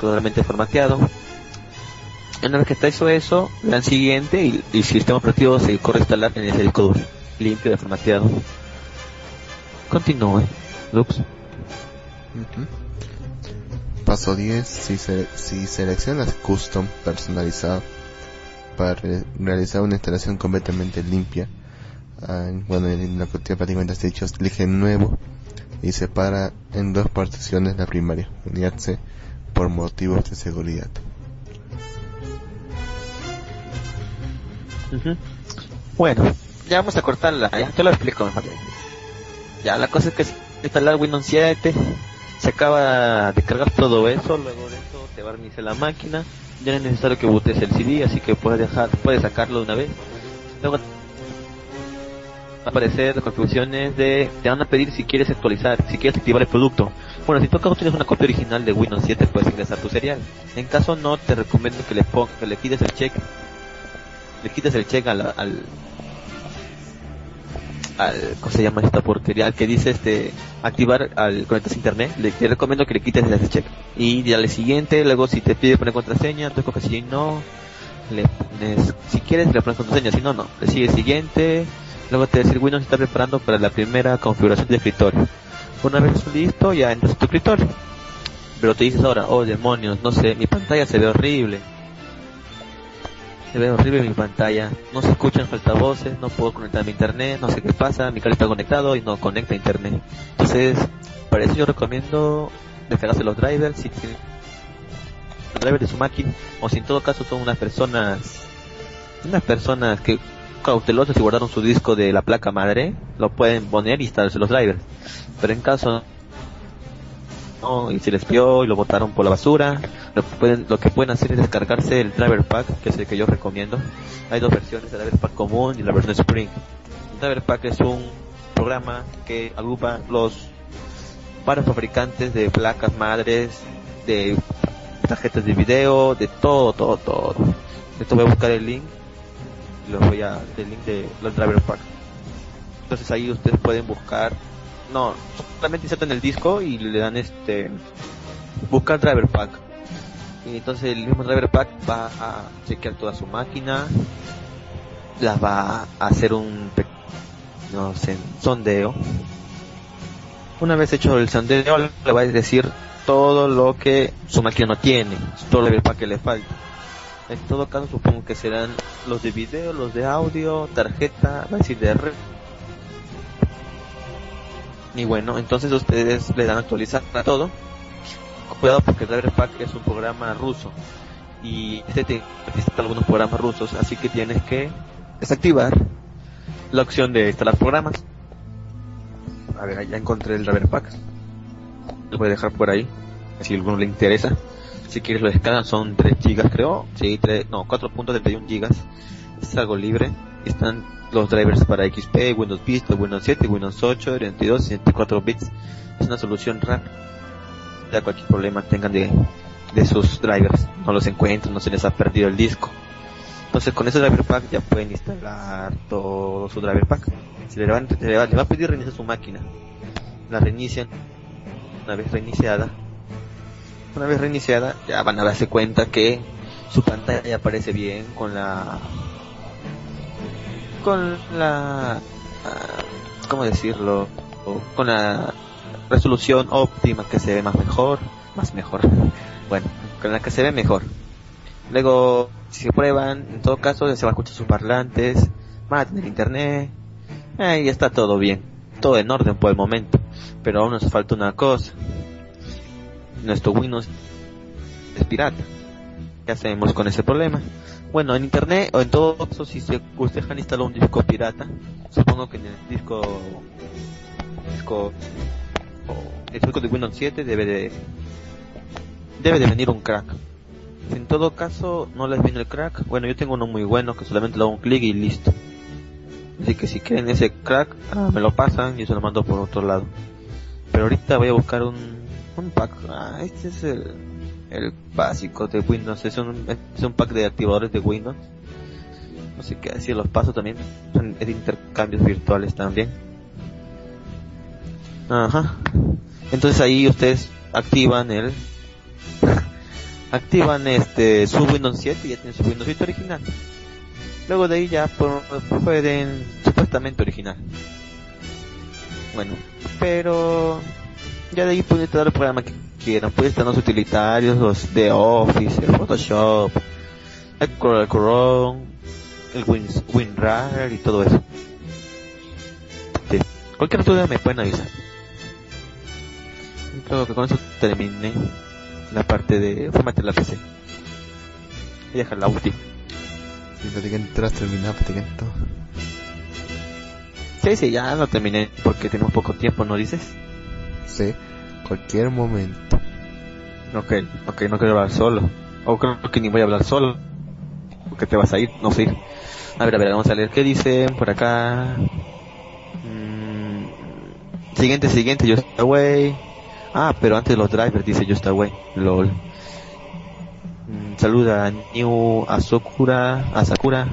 totalmente formateado. Una vez que está hecho eso, dan siguiente y, el sistema operativo se corre instalar en ese disco limpio de formateado. Continúe, Lux. Paso 10. Si, se, si seleccionas Custom personalizado para re realizar una instalación completamente limpia, uh, bueno, en la que prácticamente has dicho, elige nuevo y separa en dos particiones la primaria, unidad C, por motivos de seguridad. Uh -huh. Bueno, ya vamos a cortarla, ya te lo explico mejor. Ya, la cosa es que instalar Windows 7, se acaba de cargar todo eso, luego de eso te va a reiniciar la máquina, ya no es necesario que botes el CD, así que puedes dejar, puedes sacarlo de una vez. Luego va a aparecer configuraciones de, te van a pedir si quieres actualizar, si quieres activar el producto. Bueno, si tú tienes una copia original de Windows 7, puedes ingresar tu serial. En caso no, te recomiendo que le pongas, que le quites el check, le quites el check al, al, al, ¿cómo se llama esta porquería? Al que dice este, activar al conectarse a internet, le, te recomiendo que le quites ese check. Y dale siguiente, luego si te pide poner contraseña, tú escoges si no, le pones, si quieres le pones contraseña, si no, no. Le sigue siguiente, luego te dice Windows está preparando para la primera configuración de escritorio. Una vez listo, ya entras a tu escritorio. Pero te dices ahora, oh demonios, no sé, mi pantalla se ve horrible. Se ve horrible mi pantalla, no se escuchan altavoces, no puedo conectar mi internet, no sé qué pasa, mi cable está conectado y no conecta a internet. Entonces, para eso yo recomiendo descargarse los drivers, si los drivers de su máquina, o si en todo caso son unas personas, unas personas que cautelosas y guardaron su disco de la placa madre, lo pueden poner y instalarse los drivers. Pero en caso ¿no? y se les vio y lo botaron por la basura. Lo pueden, lo que pueden hacer es descargarse el Driver Pack, que es el que yo recomiendo. Hay dos versiones, el Driver Pack común y la versión Spring. El Driver Pack es un programa que agrupa los varios fabricantes de placas madres, de tarjetas de video, de todo, todo, todo. Esto voy a buscar el link, lo voy a, el link de los Driver Pack. Entonces ahí ustedes pueden buscar no, solamente insertan el disco y le dan este buscar driver pack. Y entonces el mismo driver pack va a chequear toda su máquina, la va a hacer un no sé, sondeo. Una vez hecho el sondeo le va a decir todo lo que su máquina no tiene, todo el driver pack que le falta. En todo caso supongo que serán los de video, los de audio, tarjeta, va a decir de red y bueno, entonces ustedes le dan actualizar a todo. Cuidado porque Pack es un programa ruso y este te necesita algunos programas rusos, así que tienes que desactivar la opción de instalar programas. A ver, ya encontré el Driver Pack. Lo voy a dejar por ahí, si a alguno le interesa. Si quieres lo descargan, son 3 gigas creo. Sí, 3, no, 4.31 gigas. Es algo libre. Están los drivers para XP, Windows Vista, Windows 7, Windows 8, 32 y 64 bits. Es una solución rápida. Ya cualquier problema tengan de, de sus drivers, no los encuentran, no se les ha perdido el disco. Entonces con ese driver pack ya pueden instalar todo su driver pack. Se le va, le va, a pedir reiniciar su máquina. La reinician. Una vez reiniciada. Una vez reiniciada ya van a darse cuenta que su pantalla aparece bien con la con la, ah, ¿cómo decirlo? Con la resolución óptima que se ve más mejor, más mejor, bueno, con la que se ve mejor. Luego, si prueban, en todo caso se va a escuchar sus parlantes, va a tener internet, ahí está todo bien, todo en orden por el momento, pero aún nos falta una cosa. Nuestro Windows es pirata. ¿Qué hacemos con ese problema? Bueno, en internet o en todo caso, si se, ustedes han instalado un disco pirata, supongo que en el disco, disco, el disco de Windows 7 debe de, debe de venir un crack. Si en todo caso no les viene el crack, bueno, yo tengo uno muy bueno que solamente le hago un clic y listo. Así que si quieren ese crack, ah, me lo pasan y se lo mando por otro lado. Pero ahorita voy a buscar un, un pack. Ah, este es el, el básico de Windows, es un, es un pack de activadores de Windows. No sé qué decir, los pasos también son intercambios virtuales también. Ajá. Entonces ahí ustedes activan el activan este su Windows 7 y ya tienen su Windows 7 original. Luego de ahí ya pueden supuestamente original. Bueno, pero ya de ahí pueden instalar el programa que quieran. Pueden estar los utilitarios, los de Office, el Photoshop, el Corel Chrome, el Win WinRAR y todo eso. Sí. Cualquier duda me pueden avisar. Creo que con eso terminé la parte de formatear la PC. Y dejar la última. Sí, prácticamente has terminado prácticamente todo. Sí, sí, ya lo terminé porque tenemos poco tiempo, ¿no dices? Sí cualquier momento. Ok, ok, no quiero hablar solo. O creo que ni voy a hablar solo. Porque te vas a ir, no sé. A ver, a ver, vamos a leer qué dice por acá. Mm, siguiente, siguiente, Just Away. Ah, pero antes los drivers dice Just Away. LOL. Mm, saluda a New Asakura, a Sakura.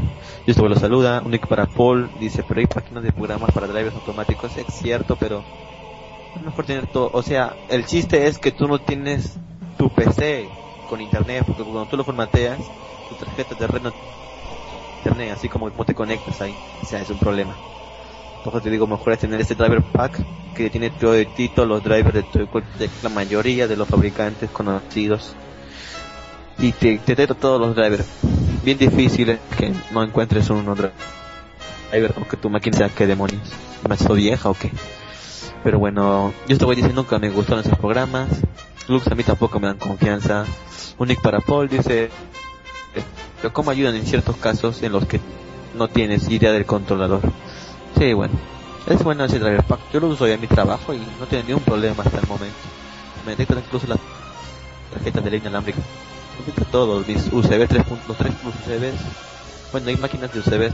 Just Away lo saluda. Único para Paul. Dice, pero hay páginas de programas para drivers automáticos. Es cierto, pero es mejor tener todo. O sea, el chiste es que tú no tienes tu PC con internet, porque cuando tú lo formateas, tu tarjeta de red no internet, así como no te conectas ahí. O sea, es un problema. Entonces te digo, mejor es tener este driver pack que tiene todo de todos los drivers de, de, la mayoría de los fabricantes conocidos. Y te, te todos los drivers. Bien difícil es que no encuentres uno driver o que tu máquina sea que demonios. ¿Demasiado vieja o qué? Pero bueno, yo te voy diciendo que me gustaron esos programas. Lux a mí tampoco me dan confianza. Unic para Paul dice, pero cómo ayudan en ciertos casos en los que no tienes idea del controlador. Sí, bueno, es bueno ese driver pack. Yo lo uso ya en mi trabajo y no tiene ningún problema hasta el momento. me detecta incluso las tarjetas de línea alámbrica. Me detecta todo, mis USB 3. los 3 USBs. Bueno, hay máquinas de USB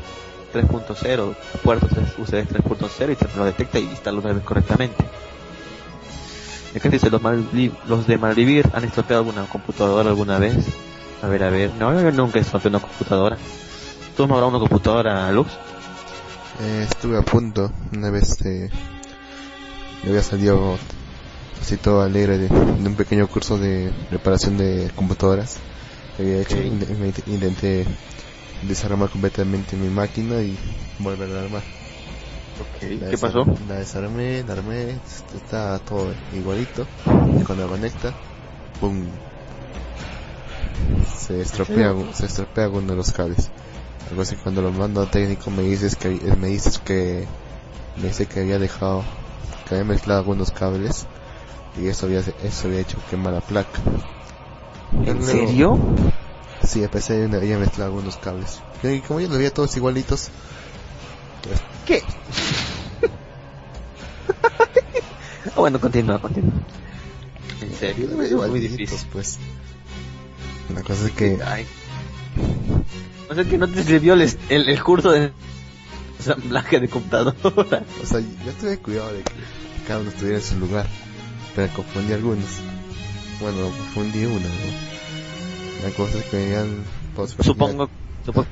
3.0, puertos USB 3.0 y te lo detecta y instala correctamente. ¿Qué dice? Los, los de Malvivir han estropeado alguna computadora alguna vez. A ver, a ver. No, yo nunca he estropeado una computadora. ¿Tú has una computadora, Luz? Eh, estuve a punto. Una vez eh, me había salido así todo alegre de, un pequeño curso de reparación de computadoras había hecho. Intenté desarmar completamente mi máquina y volver a armar. ¿Qué pasó? La desarmé, la armé, está todo igualito. Y cuando la conecta, ¡pum! Se estropea, se estropea uno de los cables. Algo así cuando lo mando a técnico me dices que me dices que me dice que había dejado que había mezclado algunos cables y eso había eso había hecho quemar la placa. ¿En serio? Sí, a pesar de había mezclado algunos cables. Y como yo los veía todos igualitos. Pues, ¿Qué? bueno, continúa, continúa. ¿En serio? muy difícil. pues. La cosa es que... Ay. O sea que no te sirvió el, el, curso de ensamblaje de computadora. O sea, yo tuve cuidado de que cada uno estuviera en su lugar. Pero confundí algunos. Bueno, confundí uno, ¿no? La cosa es que venían... Supongo, supongo...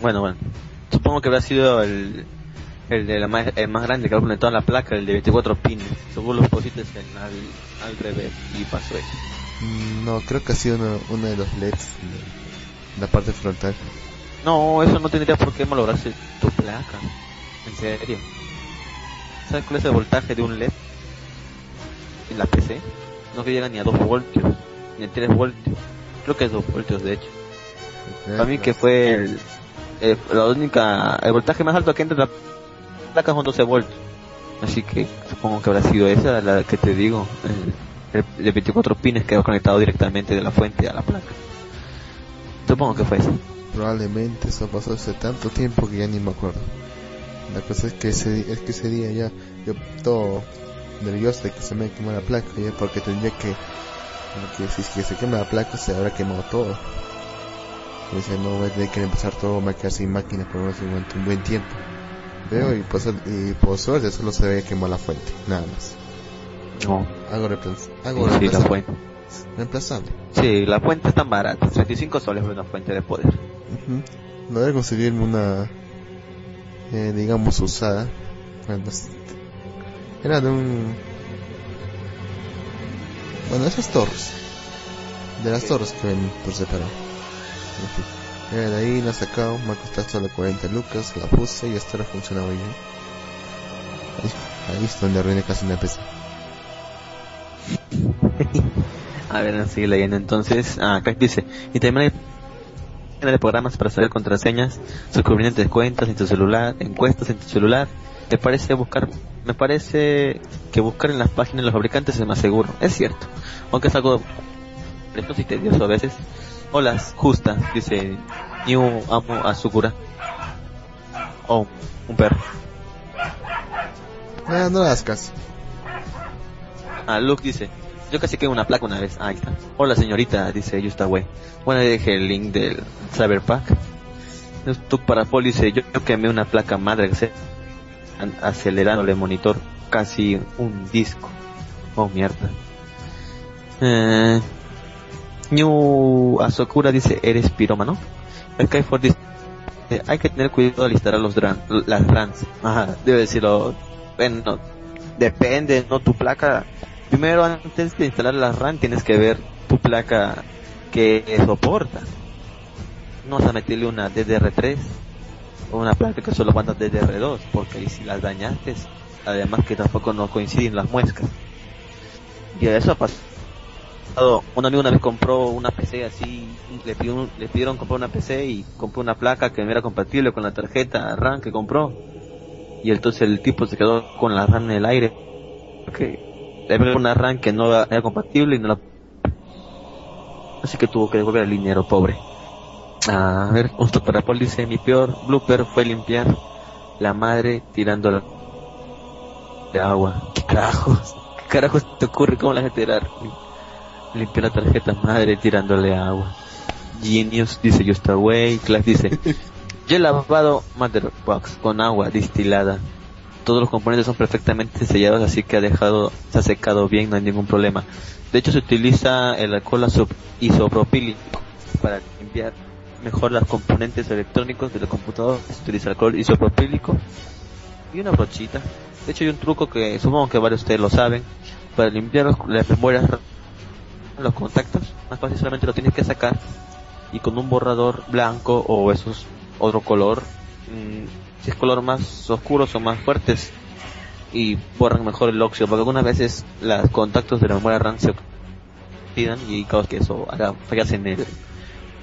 Bueno, bueno. Supongo que habrá sido el, el de la más, el más grande que ha conectado la placa, el de 24 pines. Según los posites en al, al revés y pasó eso. Mm, no, creo que ha sido uno, uno de los LEDs de la parte frontal. No, eso no tendría por qué malograrse tu placa. En serio. ¿Sabes cuál es el voltaje de un LED? En la PC. No que llega ni a 2 voltios, ni a 3 voltios. Creo que es 2 voltios de hecho. Para mí que fue el, la única, el voltaje más alto que entra en la placa son 12 voltios. Así que supongo que habrá sido esa la que te digo, el, de 24 pines que ha conectado directamente de la fuente a la placa. Supongo que fue eso. Probablemente eso pasó hace tanto tiempo que ya ni me acuerdo. La cosa es que ese, es que ese día ya, yo todo nervioso de que se me quemó la placa, ya porque tendría que, que si, si se quema la placa se habrá quemado todo. Y dice, no voy a tener que empezar todo, me quedar sin máquina por un buen tiempo. Veo y, pues, y por suerte solo se ve quemó la fuente, nada más. No. Algo, algo sí, la fuente. Reemplazable. Sí, la fuente es tan barata, 35 soles una fuente de poder. No debe conseguirme una, eh, digamos, usada. Bueno, era de un... Bueno, esas torres. De las torres que ven por separado. Era de ahí la sacado, me ha costado solo 40 lucas, la puse y hasta ahora funcionaba bien. Ahí, ahí es donde arruiné casi una PC. A ver, sigue leyendo entonces. Ah, acá dice, y también hay de programas para saber contraseñas, de cuentas en tu celular, encuestas en tu celular. Me parece buscar, me parece que buscar en las páginas de los fabricantes es más seguro. Es cierto, aunque es algo lejos y tedioso a veces. Hola, justa, dice New Amo Azukura. Oh, un perro. Ah, no las caso. Ah, Luke dice, yo casi quedé una placa una vez. ahí está. Hola señorita, dice Way. Bueno, le dejé el link del Cyberpack. Tú para Paul dice, yo, quemé una placa madre acelerándole el monitor casi un disco. Oh mierda. Eh, New Asokura dice, eres pirómano. El Skyford dice, hay que tener cuidado al instalar los las RANs. Ajá, decirlo. Bueno, depende, ¿no? Tu placa primero antes de instalar la RAM tienes que ver tu placa que soporta. No vas a meterle una DDR3 o una placa que solo aguanta DDR2, porque ahí si las dañaste, además que tampoco no coinciden las muescas. Y eso ha pasado. Un amigo una vez compró una PC así, le, pidieron, le pidieron comprar una PC y compró una placa que no era compatible con la tarjeta RAM que compró. Y entonces el tipo se quedó con la RAM en el aire. Porque le una RAM que no era compatible y no la así que tuvo que devolver el dinero pobre a ver justo para Paul dice mi peor blooper fue limpiar la madre tirando de agua qué carajos qué carajo te ocurre? ¿Cómo la gente era? Limpia la tarjeta madre tirándole agua. Genius dice Just Away. Clash dice, yo he lavado Motherbox con agua distilada. Todos los componentes son perfectamente sellados, así que ha dejado, se ha secado bien, no hay ningún problema. De hecho, se utiliza el alcohol isopropílico para limpiar mejor los componentes electrónicos del computador. Se utiliza alcohol isopropílico y una brochita. De hecho, hay un truco que supongo que varios de ustedes lo saben. Para limpiar los, las memorias, los contactos, más fácil solamente lo tienes que sacar y con un borrador blanco o esos otro color, mmm, si es color más oscuro o más fuertes y borran mejor el óxido, porque algunas veces los contactos de la memoria RAM se oxidan y causa que eso haga fallas en el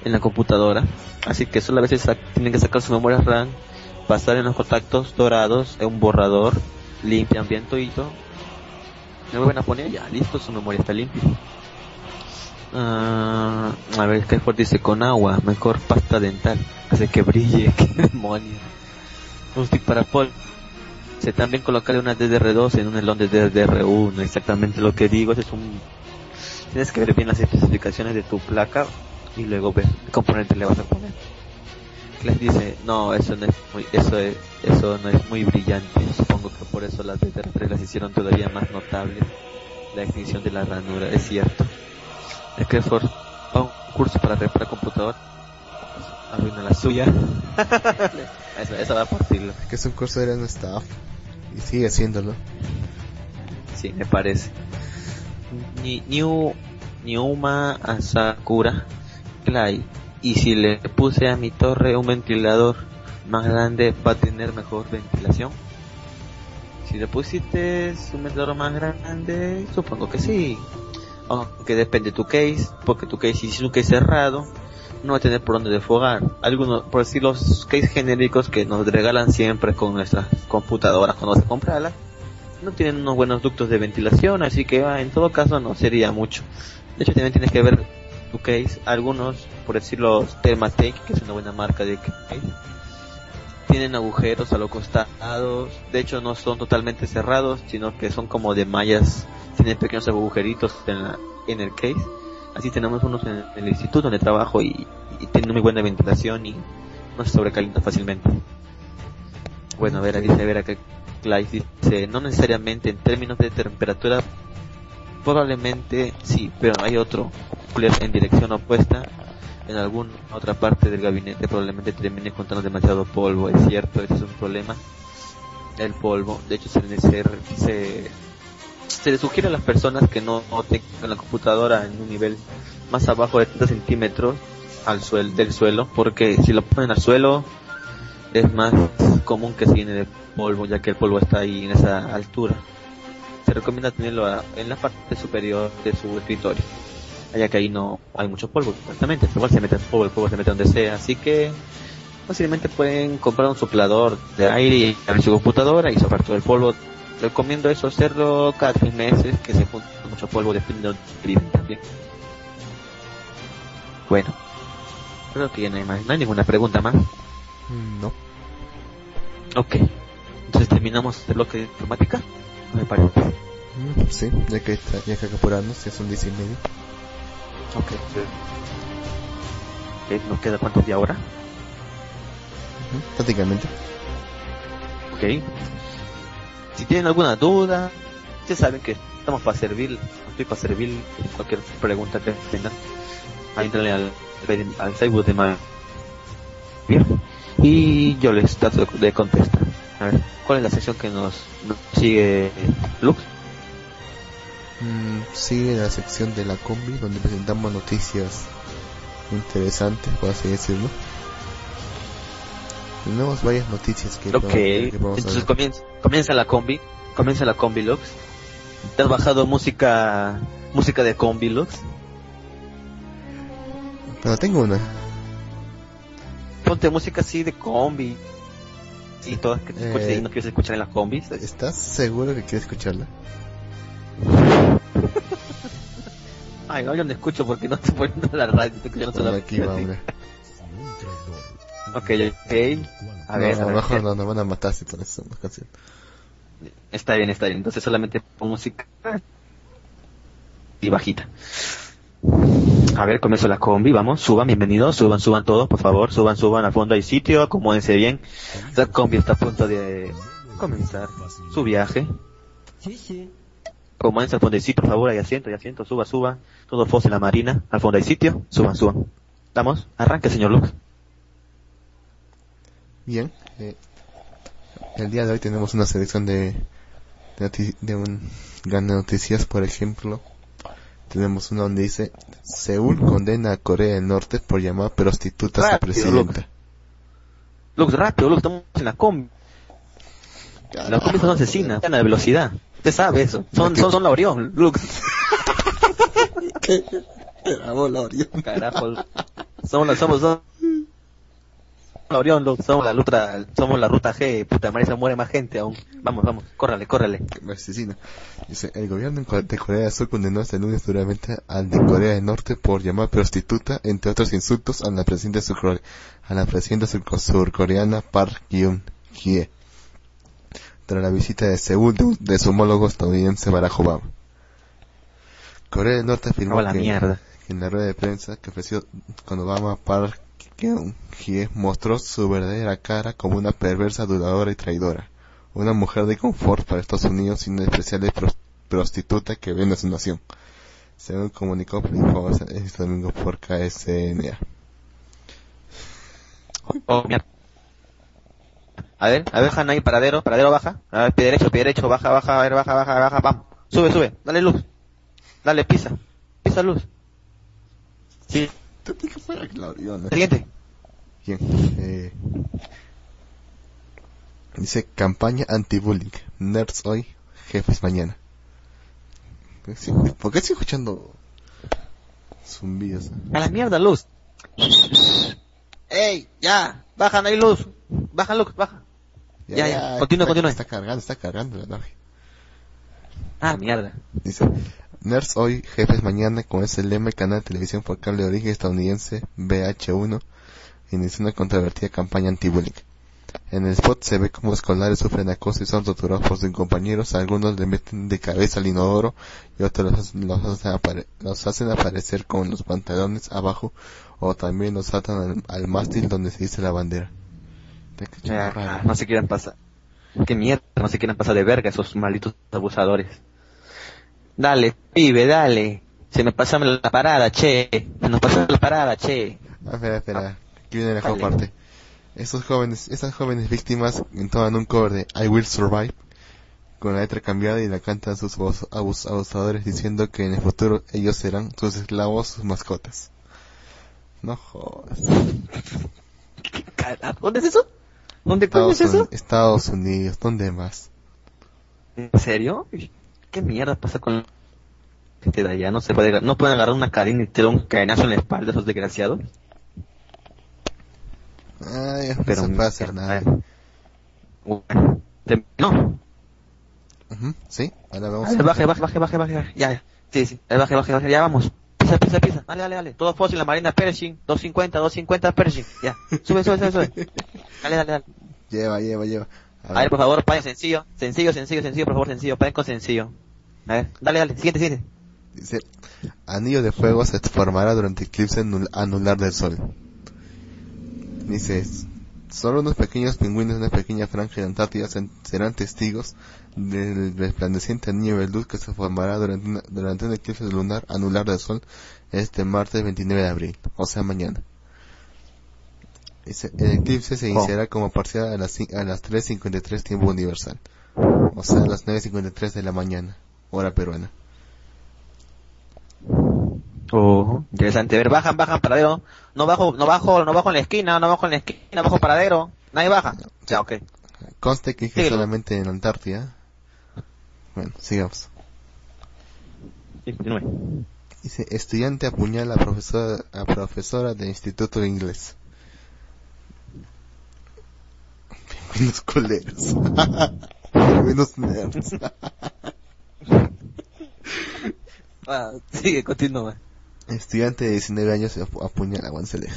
en la computadora. Así que solo a veces tienen que sacar su memoria RAM, pasar en los contactos dorados en un borrador, limpian bien todito, me vuelven a poner ya, listo, su memoria está limpia. Uh, a ver, Skyford dice con agua, mejor pasta dental, hace que brille, qué demonio. Un stick para Paul. Se también colocarle una DDR2 en un elón de DDR1, exactamente lo que digo, es un... Tienes que ver bien las especificaciones de tu placa y luego ver qué componente le vas a poner. Les dice, no, eso no es muy, eso es, eso no es muy brillante. Supongo que por eso las DDR3 las hicieron todavía más notables. La extinción de la ranura, es cierto. Es que for va un curso para reparar computador, arruina la suya. eso, eso va a partirlo. Es que es un curso de un staff y sigue haciéndolo. Sí, me parece. Ni, Niuma Asakura Clay. Y si le puse a mi torre un ventilador más grande, va a tener mejor ventilación. Si le pusiste un ventilador más grande, supongo que sí. Aunque depende de tu case, porque tu case, si es un case cerrado, no va a tener por dónde desfogar. Algunos, por decir los case genéricos que nos regalan siempre con nuestras computadoras cuando se comprarlas, no tienen unos buenos ductos de ventilación, así que en todo caso no sería mucho. De hecho, también tienes que ver case. Algunos, por decirlo, Thermatec, que es una buena marca de case, tienen agujeros a los costados. De hecho, no son totalmente cerrados, sino que son como de mallas. Tienen pequeños agujeritos en, la, en el case. Así tenemos unos en el instituto donde trabajo y, y tienen muy buena ventilación y no se sobrecalienta fácilmente. Bueno, a ver, dice, a ver acá, Clyde dice, no necesariamente en términos de temperatura, probablemente sí, pero hay otro en dirección opuesta en alguna otra parte del gabinete probablemente termine contando demasiado polvo, es cierto, ese es un problema. El polvo, de hecho se, se, se, se le sugiere a las personas que no tengan la computadora en un nivel más abajo de 30 centímetros al suelo, del suelo, porque si lo ponen al suelo es más común que se llene de polvo, ya que el polvo está ahí en esa altura. Se recomienda tenerlo en la parte superior de su escritorio allá que ahí no hay mucho polvo, exactamente, igual se mete el polvo, el polvo se mete donde sea, así que fácilmente pueden comprar un soplador de aire y abrir su computadora y soplar todo el polvo. Recomiendo eso hacerlo cada tres meses, que se junta mucho polvo, depende de donde viven también. Bueno, creo que ya no hay más, no hay ninguna pregunta más. No. Ok, entonces terminamos el bloque de informática, me parece. Mm, sí, ya que, está, ya que apurarnos, ya son diez y medio. Ok. okay. ¿Nos queda cuántos de ahora? Uh -huh, prácticamente. Ok. Si tienen alguna duda, ya saben que estamos para servir, estoy para servir cualquier pregunta que tengan. Entrenle al, al Facebook de Mario. Y yo les trato de contestar. A ver, ¿cuál es la sección que nos, nos sigue Lux? Mm, sigue la sección de la combi donde presentamos noticias interesantes, por así decirlo. Tenemos varias noticias que, Ok, que entonces comienza, comienza la combi, comienza la combi Lux. ¿Te has bajado música música de combi Lux? No, tengo una. Ponte música así de combi. Y todas que te escuches Eh, y no quieres escuchar en las combis. ¿Estás seguro que quieres escucharla? Ay, no, yo no escucho porque no estoy poniendo la radio, estoy escuchando solo aquí va una. Ok, ok. A ver, no, a ver, mejor ¿qué? no, nos van a matar si pones una canción. Está bien, está bien. Entonces solamente pon música y bajita. A ver, comienzo la combi, vamos, suban, bienvenidos, suban, suban todos, por favor, suban, suban, al fondo hay sitio, acomódense bien. La combi está a punto de comenzar su viaje. Sí, sí. Acomódense al fondo hay sitio, por favor, hay asiento, hay asiento, suba, suba. Todos fos en la marina, al fondo hay sitio, suban, suban. Vamos, arranque, señor Lux. Bien, eh, el día de hoy tenemos una selección de, de, de un gran noticias, por ejemplo. Tenemos una donde dice, Seúl condena a Corea del Norte por llamar prostitutas a Rápido, presidenta. Lux, rápido, Lux, estamos en la combi. Las combis son asesinas, ganan de velocidad. Usted sabe eso. Son, son, son la Orión, Lux. Era bola, Orión. Carajo. Somos la, somos, somos la Orión. Somos la ruta, somos la ruta G. Puta madre, se muere más gente aún. Vamos, vamos, córrale, córrale. asesino. Dice, el gobierno de Corea del Sur condenó este lunes duramente al de Corea del Norte por llamar prostituta, entre otros insultos, a la presidenta, surcore- a la presidenta surco- surcoreana Park Geun-hye. Tras la visita de Seúl de, de su homólogo estadounidense Barack Obama. Corea del Norte afirmó la que en la rueda de prensa que ofreció con Obama Park Geun-hye mostró su verdadera cara como una perversa, aduladora y traidora una mujer de confort para Estados Unidos y una especial pros- prostituta que vende a su nación, según comunicó este domingo por KSNA. Oh. A ver, a ver, Hanna ahí, paradero, paradero baja. A ver, pie derecho, pie derecho, baja, baja, a ver, baja, baja, baja, vamos. Sube, sube, dale luz. Dale, pisa. Pisa luz. Sí, siguiente. Bien, eh, dice campaña anti-bullying, nerds hoy, jefes mañana. ¿Por qué estoy escuchando zumbidos? A la mierda, luz. ¡Ey! ¡Ya! ¡Bajan ahí, luz! ¡Baja, luz! ¡Baja! Ya, ya, continúa, está- continúa. Está cargando, está cargando la nave. ¡Ah, mierda! Dice, Nerds hoy, jefes mañana, con ese lema el canal de televisión por cable de origen estadounidense BH1 inició una controvertida campaña anti-bullying. En el spot se ve como escolares sufren acoso y son torturados por sus compañeros, algunos le meten de cabeza al inodoro y otros los, hacen- los hacen, apare- los hacen aparecer con los pantalones abajo o también los atan al, al mástil donde se dice la bandera. Raro. no se quieran pasar. ¡Qué mierda! No se quieran pasar de verga esos malditos abusadores. Dale, pibe, dale. Se me pasa la parada, che. Se nos pasó la parada, che. Ah, espera, espera. Aquí viene la mejor parte. Esos jóvenes, esas jóvenes víctimas entonan un cover de I Will Survive con la letra cambiada y la cantan sus abus- abus- abusadores diciendo que en el futuro ellos serán sus esclavos, sus mascotas. No jodas. ¿Dónde es eso? ¿Dónde Estados, es eso? Estados Unidos, ¿dónde más? ¿En serio? ¿Qué mierda pasa con gente de allá? No se puede, no pueden agarrar una cadena y te un cadenazo en la espalda esos desgraciados. Ay, no Pero se puede hacer nada. Bueno, te- no. ¿Sí? Ahora vamos. A ver, baje, baje, baje, baje, baje, baje. Ya, ya. Sí, sí. A ver, Baje, baje, baje. Ya vamos. Pisa, pisa, pisa. Dale, dale, dale. Todo fósil, la Marina Pershing. 250, 250 Pershing. Ya. Sube, sube, sube, sube. Dale, dale, dale. Lleva, lleva, lleva. A ver, por favor, paren sencillo. Sencillo, sencillo, sencillo, por favor, sencillo. Paren con sencillo. A ver, dale, dale. Siguiente, siguiente. Dice, anillo de fuego se formará durante eclipse anul- anular del sol. Dice, solo unos pequeños pingüinos de una pequeña franja de Antártida serán testigos del resplandeciente anillo de luz que se formará durante, una- durante un eclipse lunar anular del sol este martes 29 de abril, o sea mañana. El eclipse se iniciará como parcial a las, a las 3.53 tiempo universal, o sea a las 9.53 de la mañana, hora peruana. Oh, interesante. A ver, bajan, bajan, paradero. No bajo, no bajo, no bajo en la esquina, no bajo en la esquina, bajo paradero. Nadie baja. Ya, ok. Conste que dije solamente en Antártida. Bueno, sigamos. Continúe. Dice, estudiante apuñala a profesora, a profesora de instituto de inglés. Pingüinos coleros. Pingüinos nerds. Ah, sigue, continúa. Estudiante de 19 años apu- apuñala a.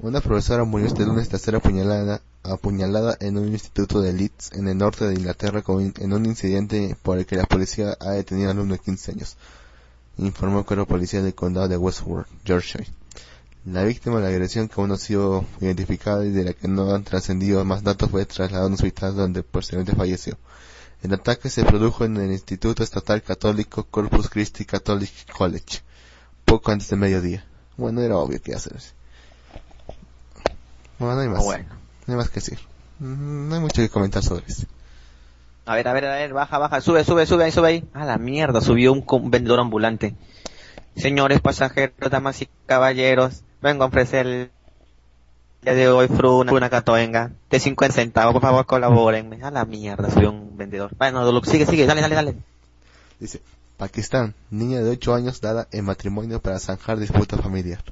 Una profesora murió este lunes tras ser apuñalada, apuñalada en un instituto de Leeds, en el norte de Inglaterra, con- en un incidente por el que la policía ha detenido a un alumno de 15 años. informó el cuerpo policial del condado de Westward, Georgia. La víctima de la agresión que aún no ha sido identificada y de la que no han trascendido más datos fue trasladada a un hospital donde posteriormente falleció. El ataque se produjo en el Instituto Estatal Católico Corpus Christi Catholic College, poco antes de mediodía. Bueno, era obvio que iba a ser así. Bueno, no hay más. Bueno. No hay más que decir. Mm, No hay mucho que comentar sobre eso. A ver, a ver, a ver, baja, baja, sube, sube, sube ahí, sube ahí. A la mierda, subió un vendedor ambulante. Señores pasajeros, damas y caballeros, vengo a ofrecer el día de hoy fruna, una catoenga de 50 centavos, por favor colaboren. A la mierda, subió un vendedor. Bueno, sigue, sigue, dale, dale, dale. Dice, Pakistán, niña de 8 años dada en matrimonio para zanjar disputa familiar.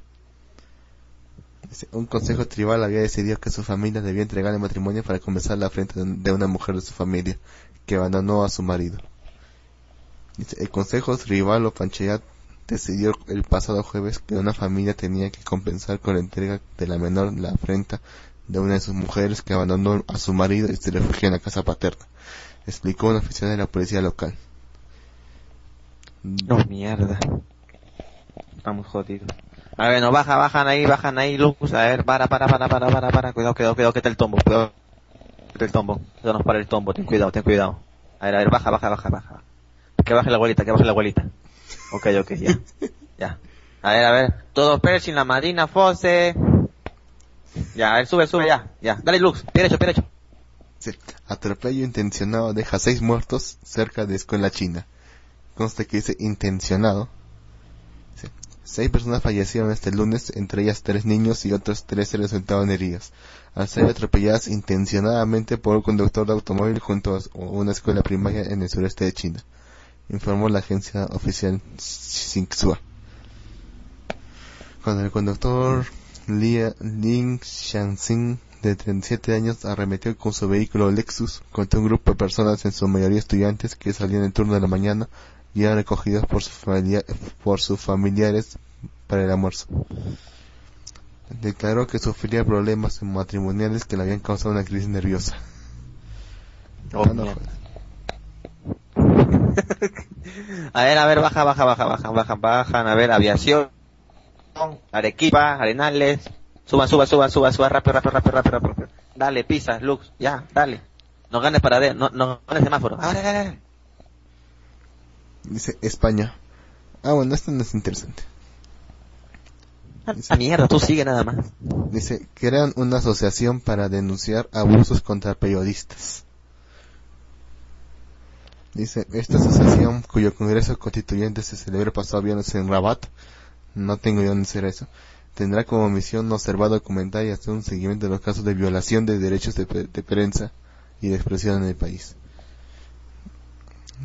Dice, un consejo tribal había decidido que su familia debía entregar el matrimonio para comenzar la frente de una mujer de su familia, que abandonó a su marido. Dice, el consejo tribal o Panchayat decidió el pasado jueves que una familia tenía que compensar con la entrega de la menor la afrenta de una de sus mujeres que abandonó a su marido y se refugió en la casa paterna, explicó un oficial de la policía local. No, mierda. Estamos jodidos. A ver, no, baja, bajan ahí, bajan ahí, luz. A ver, para, para, para, para, para, para. Cuidado, cuidado, cuidado, que está el tombo. Cuidado. Que el tombo. Eso nos para el tombo. Ten cuidado, ten cuidado. A ver, a ver, baja, baja, baja, baja. Que baje la abuelita, que baje la abuelita. Ok, ok, ya. Ya. A ver, a ver. Todo Pershing, la Marina, Fose. Ya, a ver, sube, sube, ya. Ya. Dale, Lux. Derecho, derecho. Sí. Atropello intencionado deja seis muertos cerca de escuela china. Consta que dice intencionado. Sí. Seis personas fallecieron este lunes, entre ellas tres niños y otros tres resultaron heridos, al ser atropelladas intencionadamente por un conductor de automóvil junto a una escuela primaria en el sureste de China, informó la agencia oficial Xinhua. Cuando el conductor Lia- Lin Xianxin de 37 años arremetió con su vehículo Lexus contra un grupo de personas, en su mayoría estudiantes, que salían en turno de la mañana y eran recogidos por, sus familia- por sus familiares para el almuerzo. Declaró que sufría problemas matrimoniales que le habían causado una crisis nerviosa. Oh, no. A ver, a ver, baja, baja, baja, baja, baja, bajan, a ver, aviación, Arequipa, Arenales, suba, suba, suba, suba, suba, rápido, rápido, rápido, rápido, rápido. Dale, pisa, Lux, ya, dale. No ganes paradero, no, no ganes semáforo. Ah, dale, dale. Dice España. Ah, bueno, esto no es interesante. A mierda, tú sigue nada más. Dice, crean una asociación para denunciar abusos contra periodistas. Dice, esta asociación, cuyo congreso constituyente se celebró el pasado viernes en Rabat, no tengo idea dónde será eso, tendrá como misión observar, documentar y hacer un seguimiento de los casos de violación de derechos de, prensa y de expresión en el país.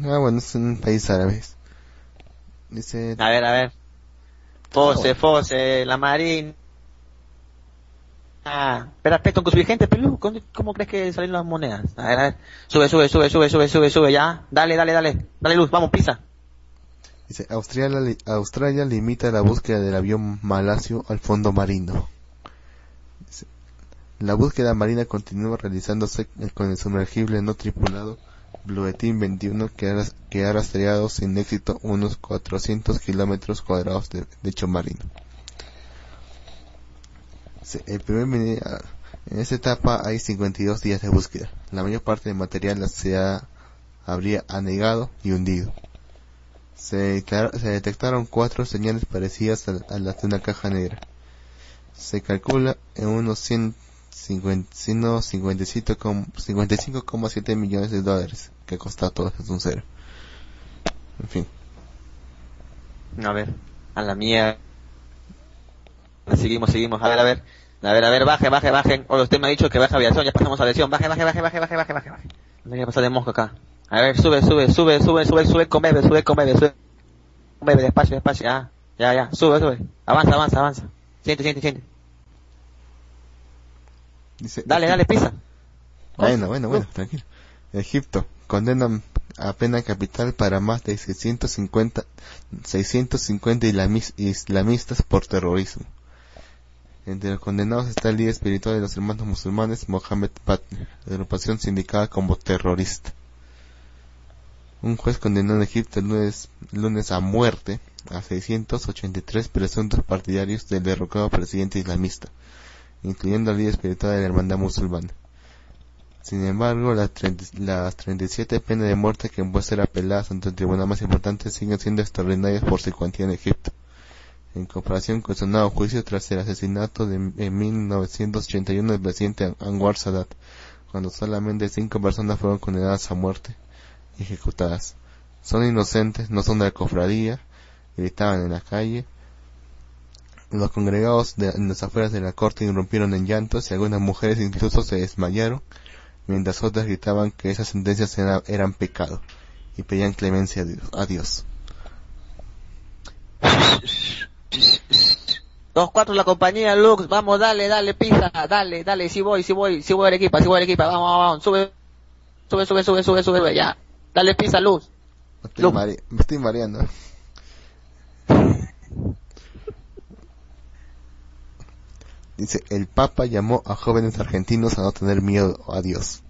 Ah, bueno, es un país árabe. Dice, A ver, a ver. Fose, bueno. Fose, la Marina. Ah, espera, espera, con su gente, Pelú, ¿cómo, ¿cómo crees que salen las monedas? A ver, a ver. Sube, sube, sube, sube, sube, sube, sube, ya. Dale, dale, dale. Dale luz, vamos, pisa. Dice, Australia, li- Australia limita la búsqueda del avión malasio al fondo marino. Dice, la búsqueda marina continúa realizándose con el sumergible no tripulado Bluetín 21 que ha, que ha rastreado sin éxito unos 400 kilómetros cuadrados de lecho marino. El primer ah, en esta etapa hay 52 días de búsqueda. La mayor parte del material se ha, habría anegado y hundido. Se, se detectaron cuatro señales parecidas a, a las de una caja negra. Se calcula en unos 150 unos 57 com- 55,7 millones de dólares que costado todo esto un cero. En fin, A ver, a la mierda. Seguimos, seguimos. A ver, a ver. A ver, a ver, baje, baje, baje. O usted me ha dicho que baje aviación, ya pasamos a aviación. Baje, baje, baje, baje, baje, baje, baje, baje. No voy a pasar de mosca acá. A ver, sube, sube, sube, sube, sube, sube con bebé, sube con bebé, sube con bebé, despacio, despacio. Ya, ya, ya. Sube, sube. Avanza, avanza, avanza. Siente, siente, siente. dice Dale, dale, pisa. Bueno, bueno, bueno, tranquilo. Egipto condenan a pena capital para más de 650, 650 islamis- islamistas por terrorismo. Entre los condenados está el líder espiritual de los hermanos musulmanes, Mohammed Patner, agrupación sindicada como terrorista. Un juez condenó en Egipto el lunes, a muerte a 683 presuntos partidarios del derrocado presidente islamista, incluyendo al líder espiritual de la hermandad musulmana. Sin embargo, las, 37 penas de muerte que pueden ser apeladas ante el tribunal más importante siguen siendo extraordinarias por su cuantía en Egipto, en comparación con su nuevo juicio tras el asesinato de, en 1981 del presidente Anwar Sadat, cuando solamente cinco personas fueron condenadas a muerte y ejecutadas. Son inocentes, no son de la cofradía, gritaban en la calle. Los congregados en las afueras de la corte irrumpieron en llantos y algunas mujeres incluso se desmayaron mientras otras gritaban que esas sentencias eran pecado y pedían clemencia a Dios. Dos cuatro la compañía Lux, vamos, dale, dale, pisa, dale, dale, si voy, si voy, si voy a equipa, si voy a equipa, vamos, vamos, sube, sube, sube, sube, sube, sube, ya, dale pisa, Luz. Me estoy, mareando. Dice, el Papa llamó a jóvenes argentinos a no tener miedo a Dios.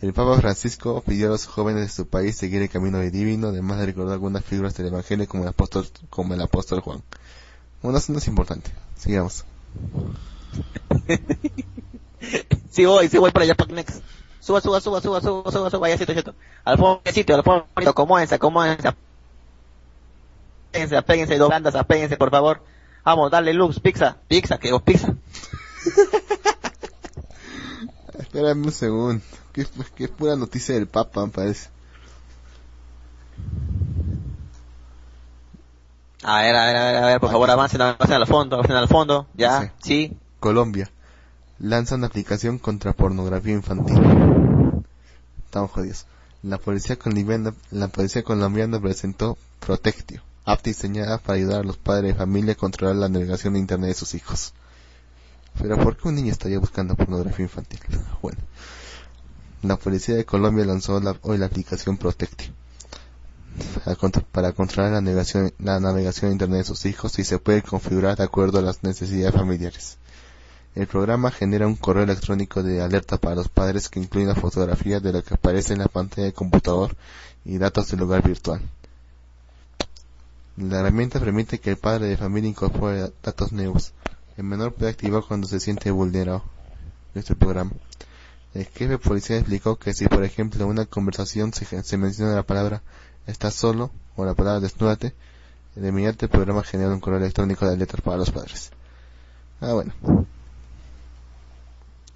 El Papa Francisco pidió a los jóvenes de su país seguir el camino divino, además de recordar algunas figuras del Evangelio como el apóstol, como el apóstol Juan. Bueno, eso no es importante. Sigamos. sí voy, sí voy para allá, next. Suba, suba, suba, suba, suba, suba, suba, vaya sitio, sitio. Al fondo, sitio, al fondo, como esa, como esa. Apéguense, apéguense, dos bandas, apéguense, por favor. Vamos, dale luz, pizza, pizza, que pizza. Espérame un segundo. Que, que es pura noticia del Papa, me parece. A ver, a ver, a ver, a ver, por favor, avancen, avancen al fondo, avancen al fondo, ya, sí. Colombia. Lanza una aplicación contra pornografía infantil. Estamos jodidos. La policía colombiana, la policía colombiana presentó Protectio, app diseñada para ayudar a los padres de familia a controlar la navegación de internet de sus hijos. Pero ¿por qué un niño estaría buscando pornografía infantil? Bueno, la policía de Colombia lanzó hoy la aplicación Protectio para controlar la navegación, la de internet de sus hijos y se puede configurar de acuerdo a las necesidades familiares. El programa genera un correo electrónico de alerta para los padres que incluye una fotografía de lo que aparece en la pantalla del computador y datos del lugar virtual. La herramienta permite que el padre de familia incorpore datos nuevos. El menor puede activar cuando se siente vulnerado. Este programa. El jefe de policía explicó que si por ejemplo en una conversación se, menciona la palabra estás solo o la palabra desnúdate, de inmediato el programa genera un correo electrónico de alerta para los padres. Ah, bueno.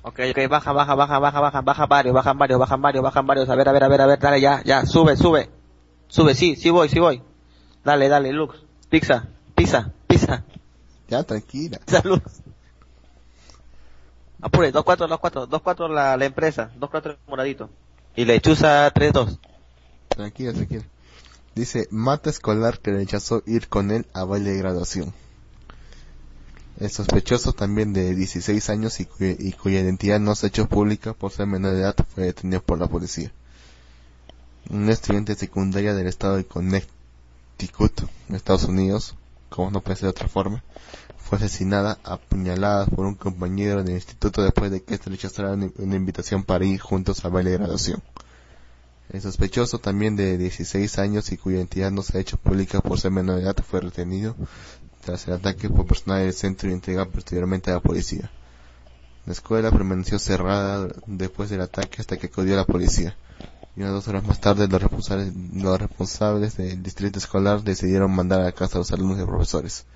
Ok, ok, baja, baja, baja, baja, baja, baja varios, bajan varios, bajan varios, bajan varios. A ver, a ver, a ver, a ver, dale, ya, ya, sube, sube. Sube, sí, sí voy, sí voy. Dale, dale, Lux. Pizza, pizza, pizza. Ya, tranquila. Salud. Apure, 2-4, 2-4, 2-4 la, la empresa, 2-4 moradito. Y lechuza 3-2. Tranquila, tranquila. Dice, mata escolar que rechazó ir con él a baile de graduación. El sospechoso también de 16 años y, cuya, identidad no se ha hecho pública por ser menor de edad fue detenido por la policía. Un estudiante secundaria del estado de Connecticut, Estados Unidos, como no puede ser de otra forma, fue asesinada a puñaladas por un compañero del instituto después de que éste rechazara una invitación para ir juntos al baile de graduación. El sospechoso también de 16 años y cuya identidad no se ha hecho pública por ser menor de edad fue retenido tras el ataque por personal del centro y entregado posteriormente a la policía. La escuela permaneció cerrada después del ataque hasta que acudió la policía. Y unas dos horas más tarde los responsables, los responsables del distrito escolar decidieron mandar a casa a los alumnos y profesores.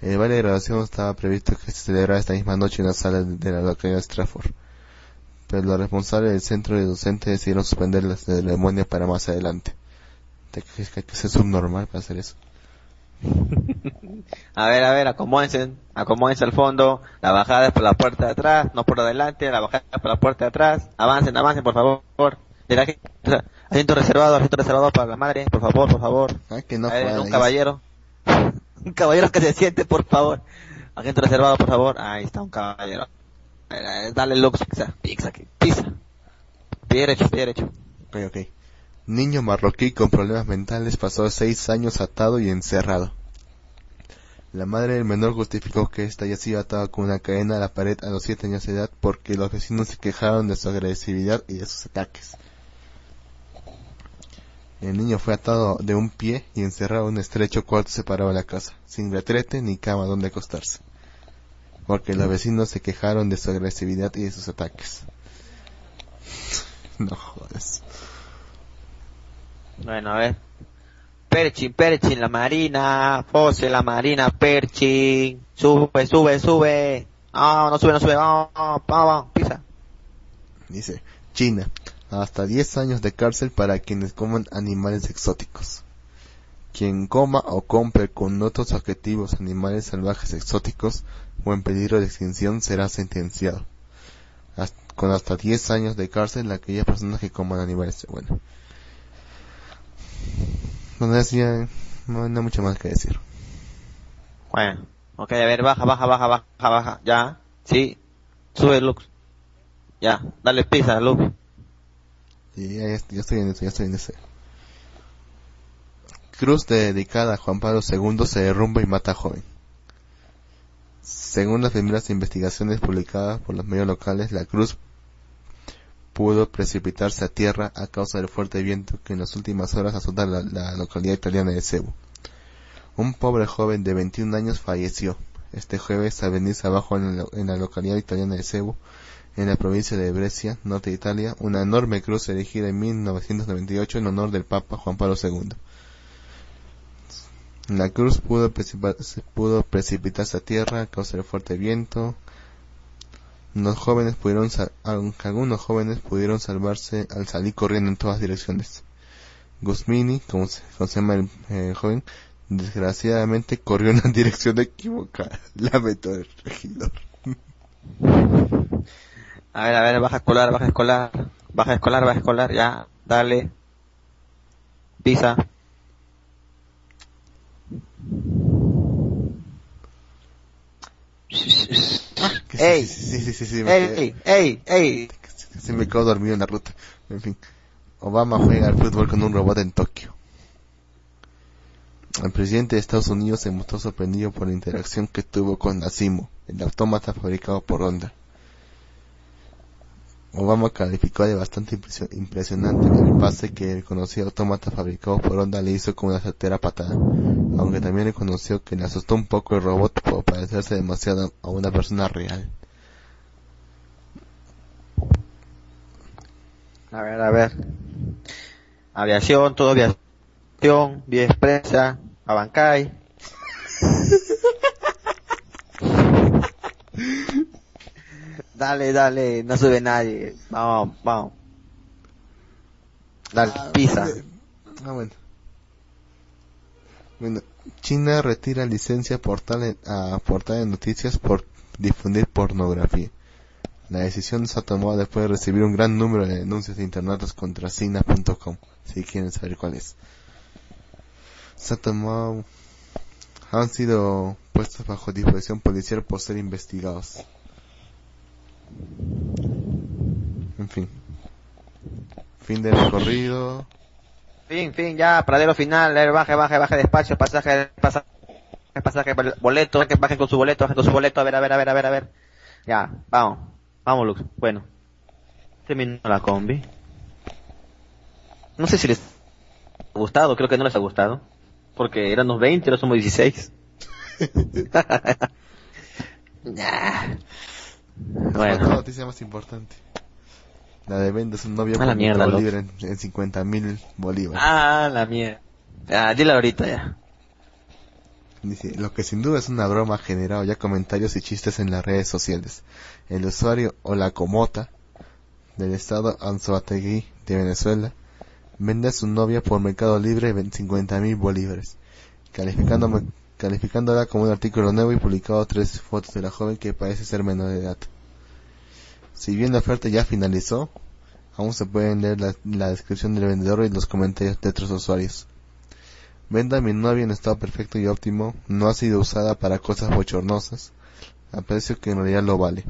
El baile de graduación estaba previsto que se celebrara esta misma noche en la sala de la localidad de Stratford. Pero los responsables del centro de docentes decidieron suspender la ceremonia para más adelante. ¿Te crees que hay que ser subnormal para hacer eso? a ver, a ver, acomódense, acomódense al fondo, la bajada es por la puerta de atrás, no por adelante, la bajada es por la puerta de atrás, avancen, avancen, por favor. asiento reservado, asiento reservado para la madre, por favor, por favor. Ah, que no un caballero. un caballero que se siente, por favor. Asiento reservado, por favor. Ahí está un caballero. Dale lux, pizza, pizza, pizza. Pie derecho, pie derecho. Ok, ok. Niño marroquí con problemas mentales pasó seis años atado y encerrado. La madre del menor justificó que ésta haya sido atada con una cadena a la pared a los siete años de edad porque los vecinos se quejaron de su agresividad y de sus ataques. El niño fue atado de un pie y encerrado en un estrecho cuarto separado de la casa, sin retrete ni cama donde acostarse, porque los vecinos se quejaron de su agresividad y de sus ataques. no jodas. Bueno, a ver. Perchin, Perchin, la marina. Fose, la marina, Perchin. Sube, sube, sube. No, no sube, no sube. Vamos, vamos, vamos, pisa. Dice, China, hasta 10 años de cárcel para quienes coman animales exóticos. Quien coma o compre con otros objetivos animales salvajes exóticos o en peligro de extinción será sentenciado. con hasta 10 años de cárcel aquellas personas que coman animales. Bueno. No, decía, no hay mucho más que decir. Bueno, ok, a ver, baja, baja, baja, baja, baja, ya, sí, sube Lux. Ya, dale pisa, Lux. Ya, estoy en eso, ya estoy en. Cruz dedicada a Juan Pablo II se derrumba y mata a joven. Según las primeras investigaciones publicadas por los medios locales, la cruz pudo precipitarse a tierra a causa del fuerte viento que en las últimas horas azota la, localidad italiana de Cebu. Un pobre joven de 21 años falleció este jueves a venirse abajo en la, localidad italiana de Cebu, en la provincia de Brescia, norte de Italia, una enorme cruz erigida en 1998 en honor del Papa Juan Pablo II. La cruz pudo, pudo precipitarse a tierra a causa del fuerte viento, los jóvenes pudieron, algunos jóvenes pudieron salvarse al salir corriendo en todas direcciones. Guzmini, como se, llama el eh, joven, desgraciadamente corrió en la dirección equivocada. Lamento del regidor. A ver, a ver, baja escolar, baja escolar, baja escolar, baja escolar, ya, dale. Pisa. ¡Ey! Sí, sí, sí, sí, ¡Ey! ¡Ey! ¡Ey! Se me quedó dormido en la ruta. En fin. Obama juega al fútbol con un robot en Tokio. El presidente de Estados Unidos se mostró sorprendido por la interacción que tuvo con Asimo, el autómata fabricado por Honda. Obama calificó de bastante impresionante el pase que el conocido autómata fabricado por Honda le hizo con una certera patada, aunque también reconoció que le asustó un poco el robot por parecerse demasiado a una persona real. A ver, a ver. Aviación, todo aviación, vía expresa, Abancay. Dale, dale, no sube nadie. Vamos, vamos. Dale, ah, pisa. Ah, bueno. Bueno, China retira licencia portal a portal de noticias por difundir pornografía. La decisión se ha tomado después de recibir un gran número de denuncias de internatos contra Sina.com, si quieren saber cuál es. Se ha tomado, han sido puestos bajo disposición policial por ser investigados. En fin. Fin del recorrido. Fin, fin, ya, pradero final, baje, baje, baje despacio, pasaje, pasaje, pasaje, boleto, que bajen con su boleto, bajen con su boleto, a ver, a ver, a ver, a ver, a ver. Ya, vamos, vamos Lux, bueno. Terminó la combi. No sé si les ha gustado, creo que no les ha gustado. Porque eran los 20, ahora somos 16. ya. Bueno. La noticia más importante. La de vendas un novio por mierda, bolívar en, en 50 mil bolívares. Ah, la mierda. Ah, dile ahorita ya. Dice, lo que sin duda es una broma ha generado ya comentarios y chistes en las redes sociales. El usuario o la comota del estado Anzoategui de Venezuela vende a su novia por Mercado Libre 50 mil bolívares, calificándome calificándola como un artículo nuevo y publicado tres fotos de la joven que parece ser menor de edad. Si bien la oferta ya finalizó, aún se pueden leer la, descripción del vendedor y los comentarios de otros usuarios. Venda mi novia en estado perfecto y óptimo, no ha sido usada para cosas bochornosas, a precio que en realidad lo vale.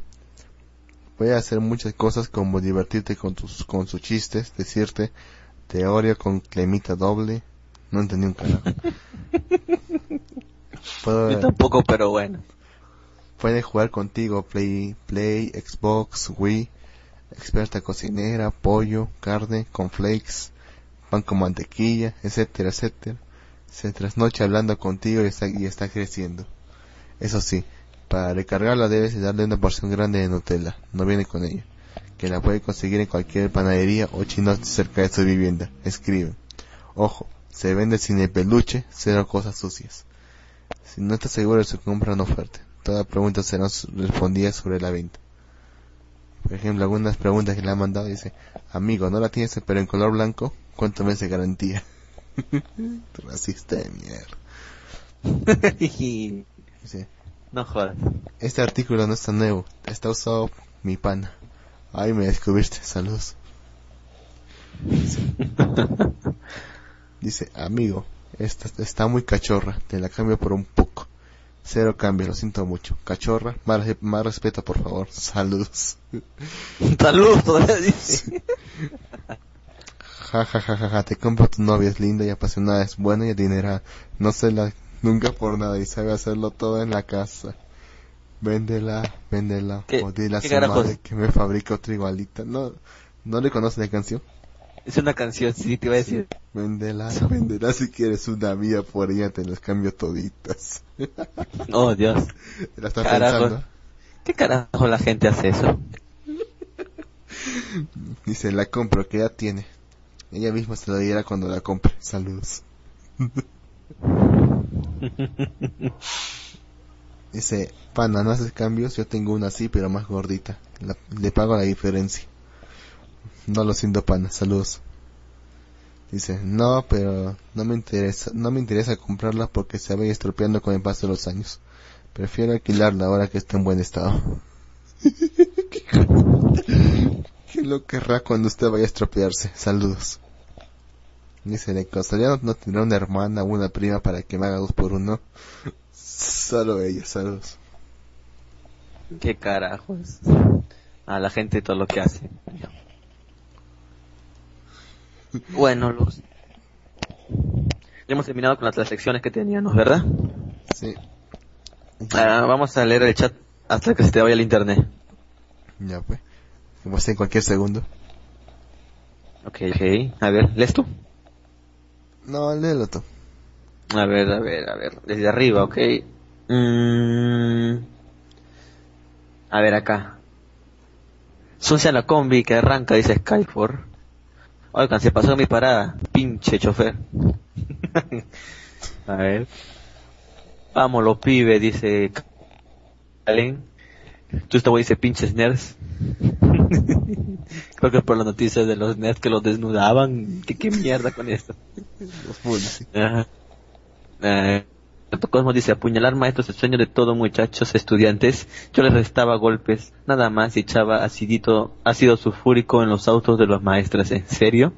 Puede hacer muchas cosas como divertirte con, tus, con sus chistes, decirte teoría con clemita doble, no entendí un carajo. Yo tampoco, pero bueno. Puede jugar contigo Play, Play, Xbox, Wii, experta cocinera, pollo, carne, con flakes, pan con mantequilla, etcétera, etcétera. Se trasnocha hablando contigo y está, y está creciendo. Eso sí, para recargarla debes darle una porción grande de Nutella, no viene con ella, que la puede conseguir en cualquier panadería o chino cerca de su vivienda. Escribe. Ojo, se vende sin el peluche, cero cosas sucias. Si no estás seguro de su compra, no oferta. Todas preguntas serán respondidas sobre la venta. Por ejemplo, algunas preguntas que le han mandado dice, amigo, no la tienes pero en color blanco, ¿cuánto mes de garantía? Racista de mierda. Dice, no jodas. este artículo no está nuevo, está usado mi pana. Ay, me descubriste, saludos. Dice, dice, amigo, esta está muy cachorra, te la cambio por un poco. Cero cambio, lo siento mucho. Cachorra, más, más respeto por favor. Saludos. Saludos, todavía dice. Ja, ja, ja, ja, ja, te compro tu novia, es linda y apasionada, es buena y adinerada. No se la nunca por nada y sabe hacerlo todo en la casa. Véndela, véndela, ¿Qué- o dile a su madre que me fabrica otra igualita. No, no le conoce la canción. Es una canción, sí, te iba a decir. Véndela, véndela si quieres una mía por ella, te las cambio toditas. Oh, Dios. La está Carajo. pensando. ¿Qué carajo la gente hace eso? Dice, la compro, que ya tiene. Ella misma se la dirá cuando la compre. Saludos. Dice, pana, no haces cambios, yo tengo una así, pero más gordita. La- le pago la diferencia. No lo siento, pana, saludos. Dice, no, pero no me interesa, no me interesa comprarla porque se va estropeando con el paso de los años. Prefiero alquilarla ahora que está en buen estado. ¿Quién lo querrá cuando usted vaya a estropearse? Saludos. Dice, ¿le costaría no, no tener una hermana o una prima para que me haga dos por uno? Solo ella, saludos. ¿Qué carajos? A la gente todo lo que hace. Bueno, los... Ya hemos terminado con las, las secciones que teníamos, ¿verdad? Sí. Ah, vamos a leer el chat hasta que se te vaya el internet. Ya pues. Como está en cualquier segundo. Ok, ok. A ver, ¿lees tú? No, léelo tú. A ver, a ver, a ver. Desde arriba, ok. Mm. A ver acá. Sucia la combi que arranca, dice Skyford. Oigan, se pasó mi parada. Pinche chofer. a ver. Vamos, los pibes, dice Calen. Tú esta güey dice pinches nerds. Creo que por las noticias de los nerds que los desnudaban. ¿Qué, qué mierda con esto? Los bullies, sí. Ajá. Cosmo dice, apuñalar maestros es el sueño de todo muchachos estudiantes. Yo les restaba golpes, nada más echaba acidito, ácido sulfúrico en los autos de los maestras. ¿En serio?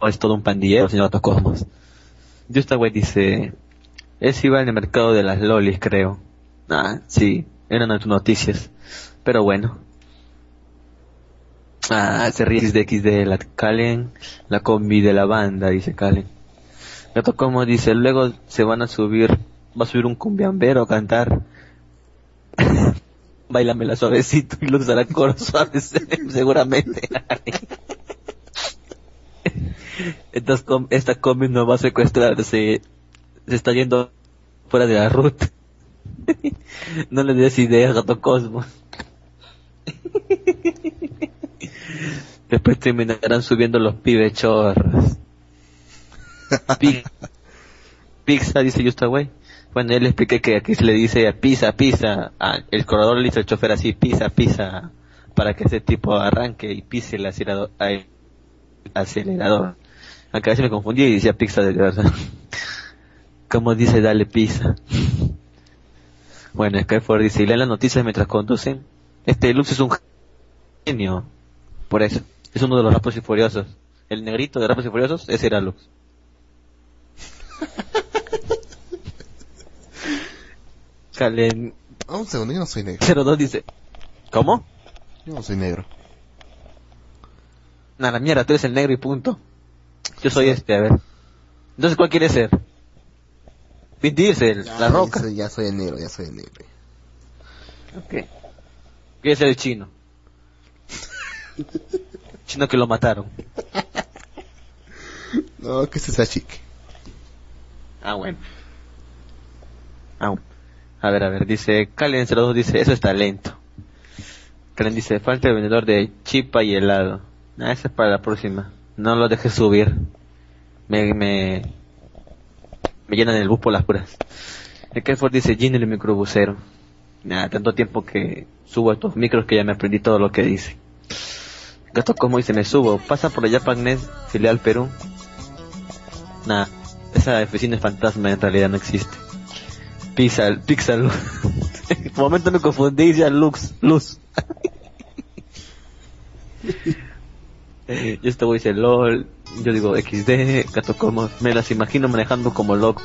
¿O es todo un pandillero, señor Cosmos? Güey dice, es iba en el mercado de las lolis, creo. Ah, sí, eran tus noticias. Pero bueno. Ah, se ríe de XD, la Calen, la combi de la banda, dice Calen. Gato como dice, luego se van a subir, va a subir un cumbiambero a cantar. Bailamela suavecito y los hará coro suaves, seguramente. Com- esta combi no va a secuestrar, se, se está yendo fuera de la ruta. no le des ideas, Gato Cosmos. Después terminarán subiendo los pibes chorros. Pi- pizza, dice Justa güey. Bueno, él expliqué que aquí se le dice pizza, pizza. Ah, el corredor le dice al chofer así, pizza, pizza. Para que ese tipo arranque y pise el acelerador. el acelerador. Aunque a me confundí y decía pizza de verdad. Como dice, dale pizza. Bueno, Skyford dice, y leen las noticias mientras conducen. Este Lux es un genio. Por eso. Es uno de los rapos y. El negrito de rapos y furiosos, ese era Lux. Calen Ah, un segundo, yo no soy negro. 02 dice, ¿cómo? Yo no soy negro. Nada, mierda, tú eres el negro y punto. Yo soy este, a ver. Entonces, ¿cuál quieres ser? Vin Diesel, Ya, la roca. Ya soy, ya soy el negro, ya soy el negro. Ok. Quieres ser el chino. chino que lo mataron. No, que es esa chique. Ah, bueno. Ah, bueno. A ver, a ver, dice, Calen 02 dice, eso es talento. Calen dice, falta el vendedor de chipa y helado. Ah, esa es para la próxima. No lo dejes subir. Me, me, me llenan el bus por las puras. El Kelford dice, Gino el microbusero. Nada, tanto tiempo que subo estos micros que ya me aprendí todo lo que dice. Gato como dice, me subo, pasa por allá Pagnes, filial Perú. Nada, esa oficina fantasma, en realidad no existe. Pixel, Pixel. Momento me confundí y decía Lux, Luz. yo este güey dice LOL, yo digo XD, gato como, me las imagino manejando como loco.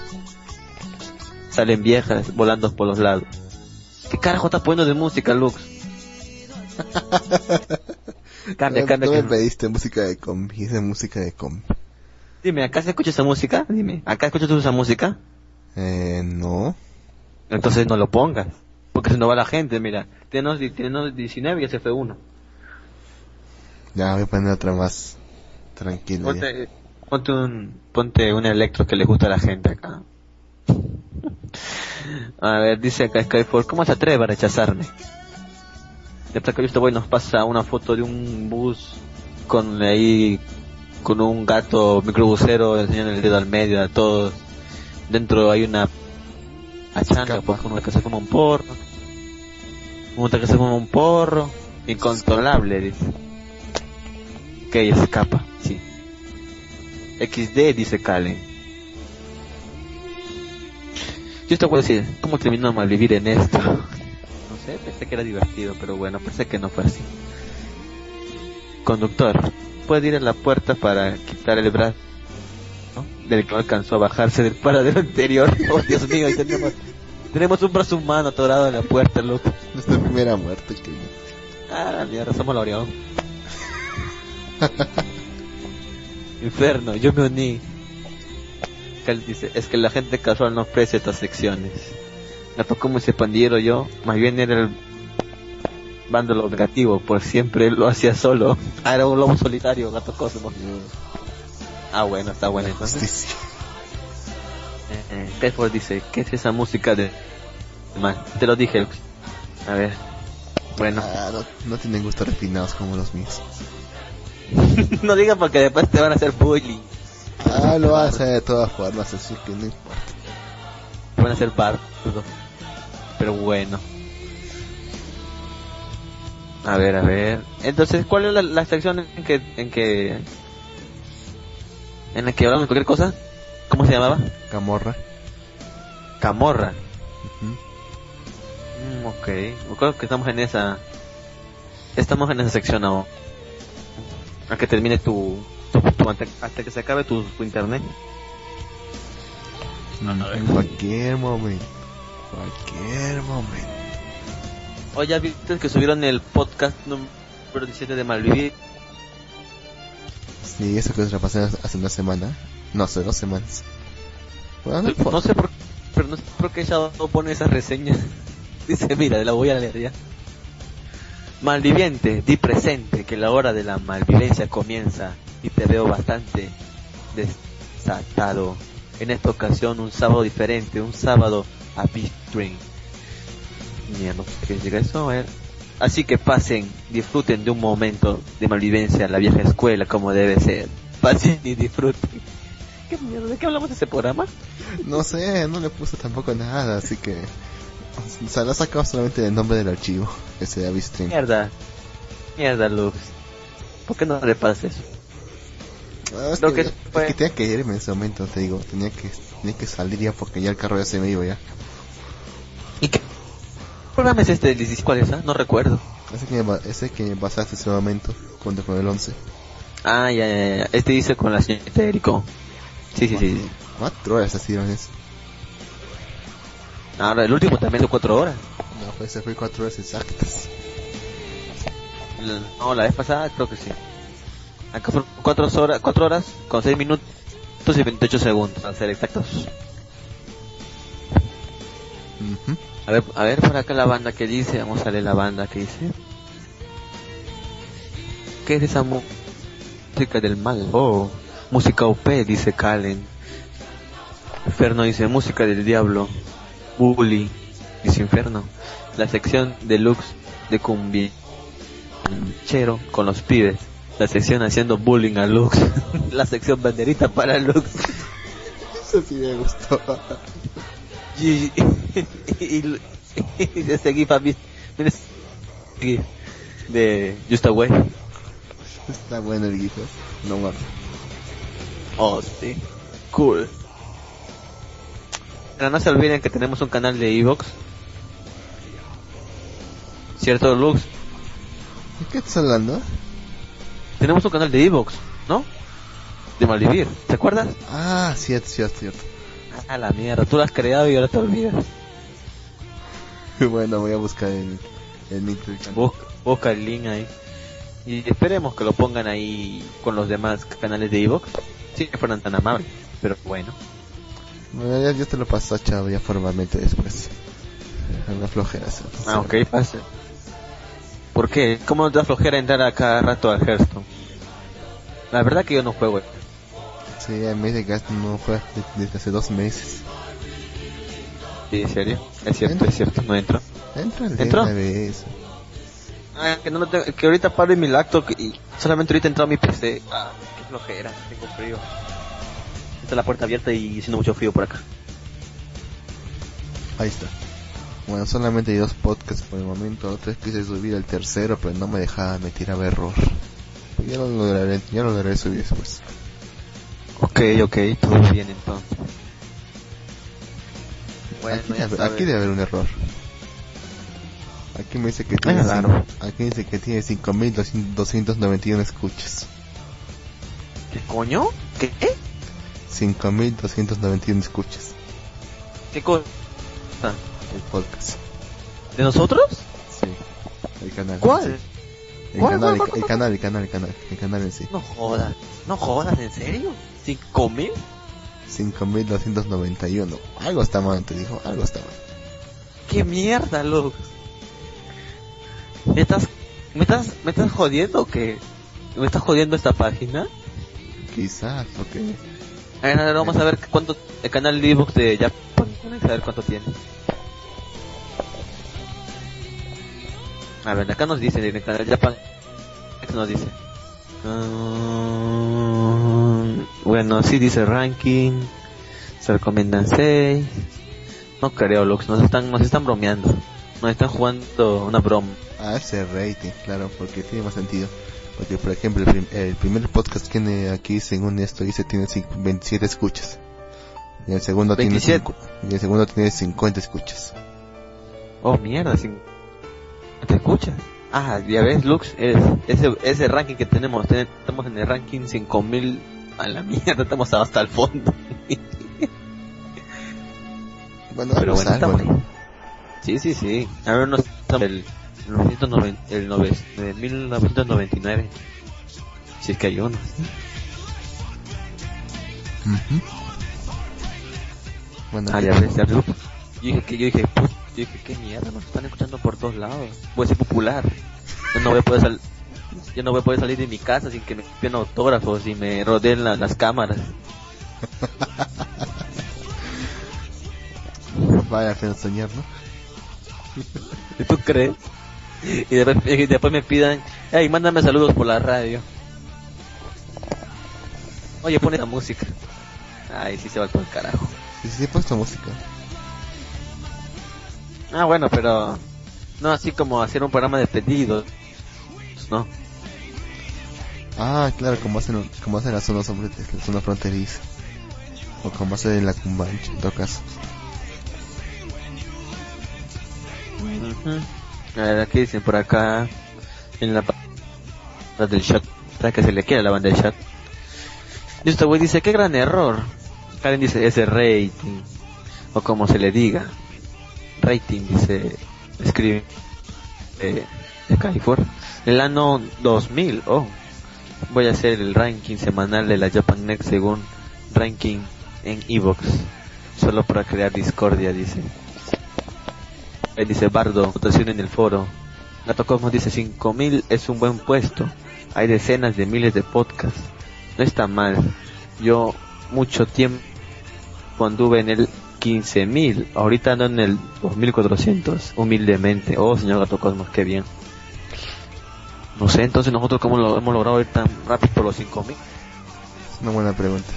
Salen viejas volando por los lados. ¿Qué carajo está poniendo de música, Lux? cambia, No, cambia. no me pediste música de combi, es de música de combi. Dime, ¿acá se escucha esa música? Dime, ¿acá escuchas tú esa música? Eh, no. Entonces no lo pongas. Porque si no va la gente, mira. Tenemos, tenemos 19 y ya se fue uno. Ya voy a poner otra más tranquila. Ponte, ponte un, ponte un electro que le gusta a la gente acá. A ver, dice acá Skyfall, ¿cómo se atreve a rechazarme? De que este güey nos pasa una foto de un bus con ahí, con un gato microbusero enseñando el dedo al medio a todos. Dentro hay una achanga, pues uno que se fuma un porro. Uno que se fuma un porro. Incontrolable, dice. Que escapa, sí. XD, dice Kalen. Yo te voy a decir, ¿cómo terminó mal vivir en esto? No sé, pensé que era divertido, pero bueno, pensé que no fue así. Conductor, puede ir a la puerta para quitar el brazo ¿no? del que alcanzó a bajarse del paradero anterior. Oh, Dios mío, tenemos, tenemos un brazo humano atorado en la puerta, loco. Nuestra primera muerte que Ah, mierda, somos la Orión. Inferno, yo me uní. Cal dice, es que la gente casual no aprecia estas secciones. Gato como ese pandillero yo, más bien era el vándalo negativo, por siempre lo hacía solo. Ah, era un lobo solitario, gato cosmo. Ah, bueno, está bueno entonces. Eh, eh, dice, ¿qué es esa música de... Man, te lo dije. A ver. Bueno. Ah, no, no tienen gustos refinados como los míos. no digas porque después te van a hacer bullying. Ah, lo vas a hacer de todas formas, así que no importa. Te van a hacer bar. Pero bueno. A ver, a ver. Entonces, ¿cuál es la, la sección en que, en que, en la que hablamos de cualquier cosa? ¿Cómo se llamaba? Camorra. Camorra. Ujú. Mm, ok. Me acuerdo que estamos en esa, estamos en esa sección aún. A que termine tu, tu, tu- hasta, hasta que se acabe tu, tu internet. En cualquier momento. Cualquier momento. Oye, ¿ya viste que subieron el podcast número 17 de Malvivir? Sí, eso que se la pasé hace una semana. No, hace dos semanas. Bueno, no sé por pero no sé por qué Shadow no pone esas reseñas. Dice, mira, la voy a leer ya. Malviviente, di presente que la hora de la malvivencia comienza y te veo bastante desatado. En esta ocasión un sábado diferente, un sábado a Bitstream. Sé qué llega eso, a ver. Así que pasen, disfruten de un momento de malvivencia en la vieja escuela como debe ser. Pasen y disfruten. ¿Qué mierda? ¿De qué hablamos de ese programa? No sé, no le puse tampoco nada, así que... O sea, lo sacado solamente del nombre del archivo, ese de Avistream. Mierda. Mierda, Lux. ¿Por qué no le pasas eso? Ah, es, Lo que, que es fue- que tenía que irme en ese momento, te digo, tenía que, tenía que salir ya porque ya el carro ya se me iba ya. ¿Y qué programa es este del 16? ¿Cuál es? ah? No recuerdo. Ese que ese que pasaste ese momento, junto con el 11. Ah, ya, ya, ya. Este dice con la señorita Erico. Sí, sí, sí. Cuatro horas así eso. Ahora, el último también de cuatro horas. No, pues ese fue cuatro horas exactas. No, la vez pasada creo que sí. Acá fueron cuatro horas, cuatro horas con seis minutos y 28 segundos, para ser exactos. Ujú. A ver, a ver por acá la banda que dice, vamos a leer la banda que dice. ¿Qué es esa música del mal? Oh, Música OP, dice Calen. Inferno dice música del diablo. Bully, dice Inferno. La sección deluxe de cumbia. Chero con los pibes. La sección haciendo bullying a Lux. la sección banderita para Lux. Eso sí me gustó. y, y, desde aquí mí. De Just Away. Está bueno el guijo. No más. Oh, sí. Cool. Pero no se olviden que tenemos un canal de Evox. ¿Cierto, Lux? ¿De qué estás hablando? Tenemos un canal de Evox, ¿no? De Malvivir, ¿te acuerdas? Ah, cierto, cierto, cierto. Ah, la mierda, tú lo has creado y ahora te olvidas. bueno, voy a buscar el link del canal. Busca, busca el link ahí. Y esperemos que lo pongan ahí con los demás canales de Evox. Si que fueran tan amables, pero bueno. Bueno, ya, yo te lo paso chavo ya formalmente después. Una flojera. ¿sí? Ah, ok, pase. ¿Por qué? ¿Cómo te da flojera entrar a cada rato al Hearthstone? La verdad que yo no juego. Sí, hay meses que no juegas desde hace dos meses. Sí, ¿en serio? Es cierto, es cierto, no entro. Entra ¿Entró? una vez. Ah, que, no lo tengo- que ahorita paro en mi laptop y solamente ahorita he entrado a mi PC. Ah, qué flojera, tengo frío. Está la puerta abierta y haciendo mucho frío por acá. Ahí está. Bueno, solamente hay dos podcasts por el momento. Vez quise subir el tercero, pero no me dejaba, me tiraba error. Pues ya lo lograré, ya lo lograré subir después. Ok, ok, todo bien entonces. Bueno, aquí, debe- sabes. aquí debe haber un error. Aquí me dice que Ah, tiene, claro. aquí dice que tiene 5291 escuchas. ¿Qué coño? ¿Qué? 5291 escuchas. ¿Qué cosa? El podcast. ¿De nosotros? Sí. El canal. ¿Cuál? sí. El ¿Cuál, canal, cuál, el, cuál, el canal, el canal, el canal, el canal en sí. No jodas, no jodas, ¿en serio? ¿Cinco mil? 5291. Algo está mal, te dijo, algo está mal. ¿Qué mierda, loco? ¿Me estás, me estás, me estás jodiendo o qué? ¿Me estás jodiendo esta página? Quizás, porque A ver, vamos a ver cuánto, el canal de Evox de Japan, a ver cuánto tiene. A ver, acá nos dice, en el canal Japan, ¿qué nos dice? Ah, bueno, sí dice ranking, se recomiendan 6. No creo, Lux, nos están, nos están bromeando. Nos están jugando una broma. Ah, ese rating, claro, porque tiene más sentido. Porque, por ejemplo, el, prim- el primer podcast que tiene aquí, según esto dice, tiene cin- 27 escuchas. Y el segundo 27. tiene y el segundo tiene 50 escuchas. Oh, mierda. ¿te escuchas? Ah, ya ves, Lux, es, ese, ese ranking que tenemos, ten- estamos en el ranking 5000 a la mierda, estamos hasta el fondo. Bueno, Pero algo bueno, estamos ¿no? ahí. Sí, sí, sí. A ver, nos estamos el, 990, el nove- de 1999. Si es que hay uno. Ujú. Bueno, Ah, aquí ya ves, ya ves. Yo dije que, yo dije, put- yo dije, qué mierda, nos están escuchando por todos lados. Voy a ser popular. Yo no voy a poder salir, yo no voy a poder salir de mi casa sin que me piden autógrafos y me rodeen la- las cámaras. Vaya pena soñar, ¿no? ¿Y tú crees? Y después, y después me pidan, hey, mándame saludos por la radio. Oye, pone la música. Ay, sí se va todo el carajo. Sí, sí, he puesto música. Ah, bueno, pero no así como hacer un programa de pedidos. No. Ah, claro, como hacen, como hacen las zonas, hombre, la zona fronteriza. O como hacen en la Cumbancha, en todo caso. Ujú. A ver, aquí dicen por acá en la parte del chat, para que se le quiera la banda del chat. Y este güey dice, qué gran error. Karen dice, ese rating, o como se le diga. Rating, dice, escribe, eh, California. El año 2000, oh. Voy a hacer el ranking semanal de la Japan Next según ranking en Evox. Solo para crear discordia, dice. Dice Bardo, votación en el foro. Gato Cosmos dice 5000 es un buen puesto. Hay decenas de miles de podcasts. No está mal. yo mucho tiempo anduve en el 15.000, ahorita ando en el 2.400, humildemente. Oh, señor Gato Cosmos, qué bien. No sé, entonces nosotros cómo lo hemos logrado ir tan rápido por los 5.000. Es una buena pregunta.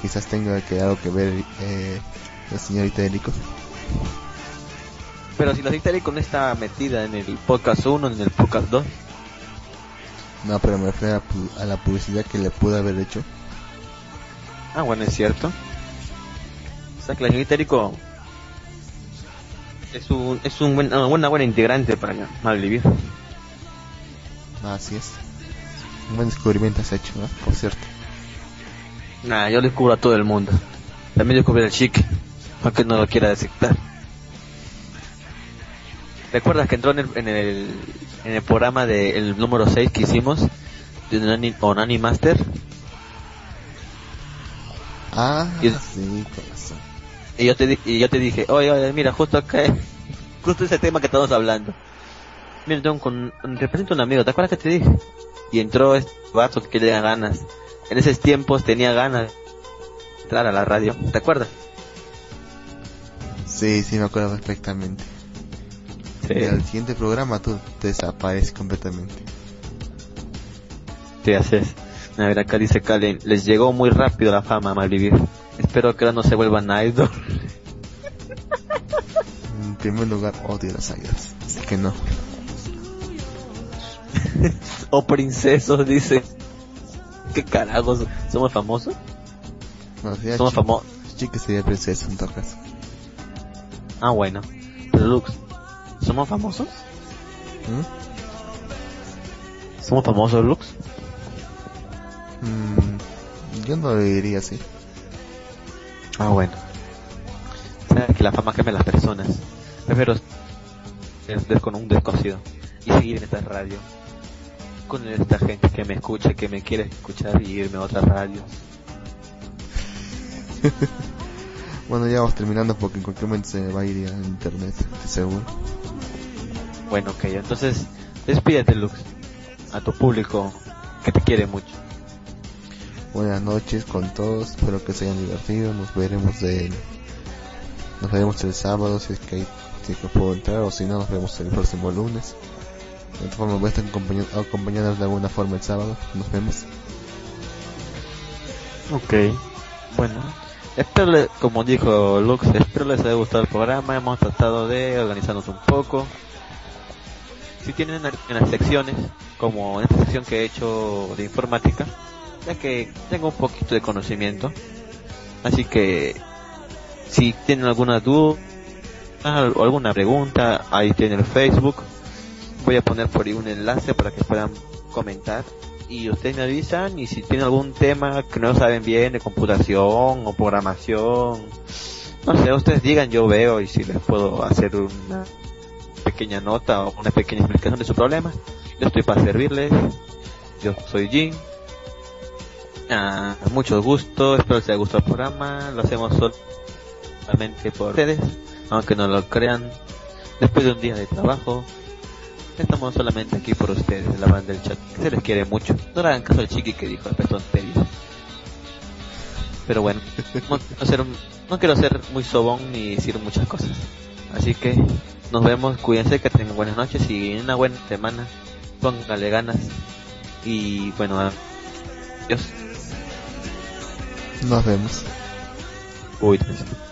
Quizás tenga que algo que ver eh, la señorita Erico. Pero si la señorita Erico no está metida en el podcast 1, en el podcast 2. No, pero me refiero a, la publicidad que le pude haber hecho. Ah, bueno, es cierto. O sea que la señorita es, un, es un buen, una buena integrante para Malvivir. Así es. Un buen descubrimiento has hecho, ¿no? Por cierto. Nah, yo descubro a todo el mundo. También descubrí al chic, aunque no lo quiera aceptar. ¿Recuerdas que entró en el, en el, en el programa del número 6 que hicimos de Onani, Onani Master? Ah, Y- sí, corazón. Y yo te, di- y yo te dije, oye, oye, mira, justo acá, justo ese tema que estamos hablando. Mira, tengo con, represento un amigo, ¿te acuerdas que te dije? Y entró este vato que le da ganas. En esos tiempos tenía ganas de entrar a la radio, ¿te acuerdas? Sí, sí, me acuerdo perfectamente. Sí, Y al siguiente programa tú desapareces completamente. sí, así es. A ver, acá dice Kalen, les llegó muy rápido la fama a Malvivir. Espero que ahora no se vuelvan idol. En primer lugar, odio las águilas. Así que no. o princesos, dice. ¿Qué carajos? ¿Somos famosos? No, Somos famosos. chica sería princesa en todo caso. Ah, bueno. Pero Lux, ¿somos famosos? ¿Mm? ¿Somos famosos, Lux? Mm, yo no lo diría así. Ah, bueno. Sabes que la fama cambia a las personas. Prefiero ser con un desconocido y seguir en esta radio. Con esta gente que me escucha, que me quiere escuchar y irme a otra radio. Bueno, ya vamos terminando porque en cualquier momento se va a ir a internet, estoy seguro. Bueno, ok, entonces despídete, Lux, a tu público que te quiere mucho. Buenas noches con todos, espero que se hayan divertido, nos veremos el, nos veremos el sábado si es que hay, si que puedo entrar o si no nos vemos el próximo lunes. De todas formas voy a estar acompaña- acompañándonos de alguna forma el sábado, nos vemos. Ok, bueno. Espero, le- como dijo Lux, espero les haya gustado el programa. Hemos tratado de organizarnos un poco. Si tienen en en las secciones, como en esta sección que he hecho de informática, ya que tengo un poquito de conocimiento. Así que, si tienen alguna duda o alguna pregunta, ahí tienen el Facebook. Voy a poner por ahí un enlace para que puedan comentar y ustedes me avisan y si tienen algún tema que no saben bien de computación o programación, no sé, ustedes digan, yo veo y si les puedo hacer una pequeña nota o una pequeña explicación de su problema, yo estoy para servirles, yo soy Jim, ah, mucho gusto, espero les haya gustado el programa, lo hacemos solamente por ustedes, aunque no lo crean, después de un día de trabajo, Estamos solamente aquí por ustedes, la banda del chat. que Se les quiere mucho. No le hagan caso al chiqui que dijo estas tonterías. Pero bueno, no, quiero ser, no quiero ser muy sobón ni decir muchas cosas. Así que nos vemos, cuídense, que tengan buenas noches y una buena semana. Póngale ganas. Y bueno, adiós. Nos vemos. Cuídense.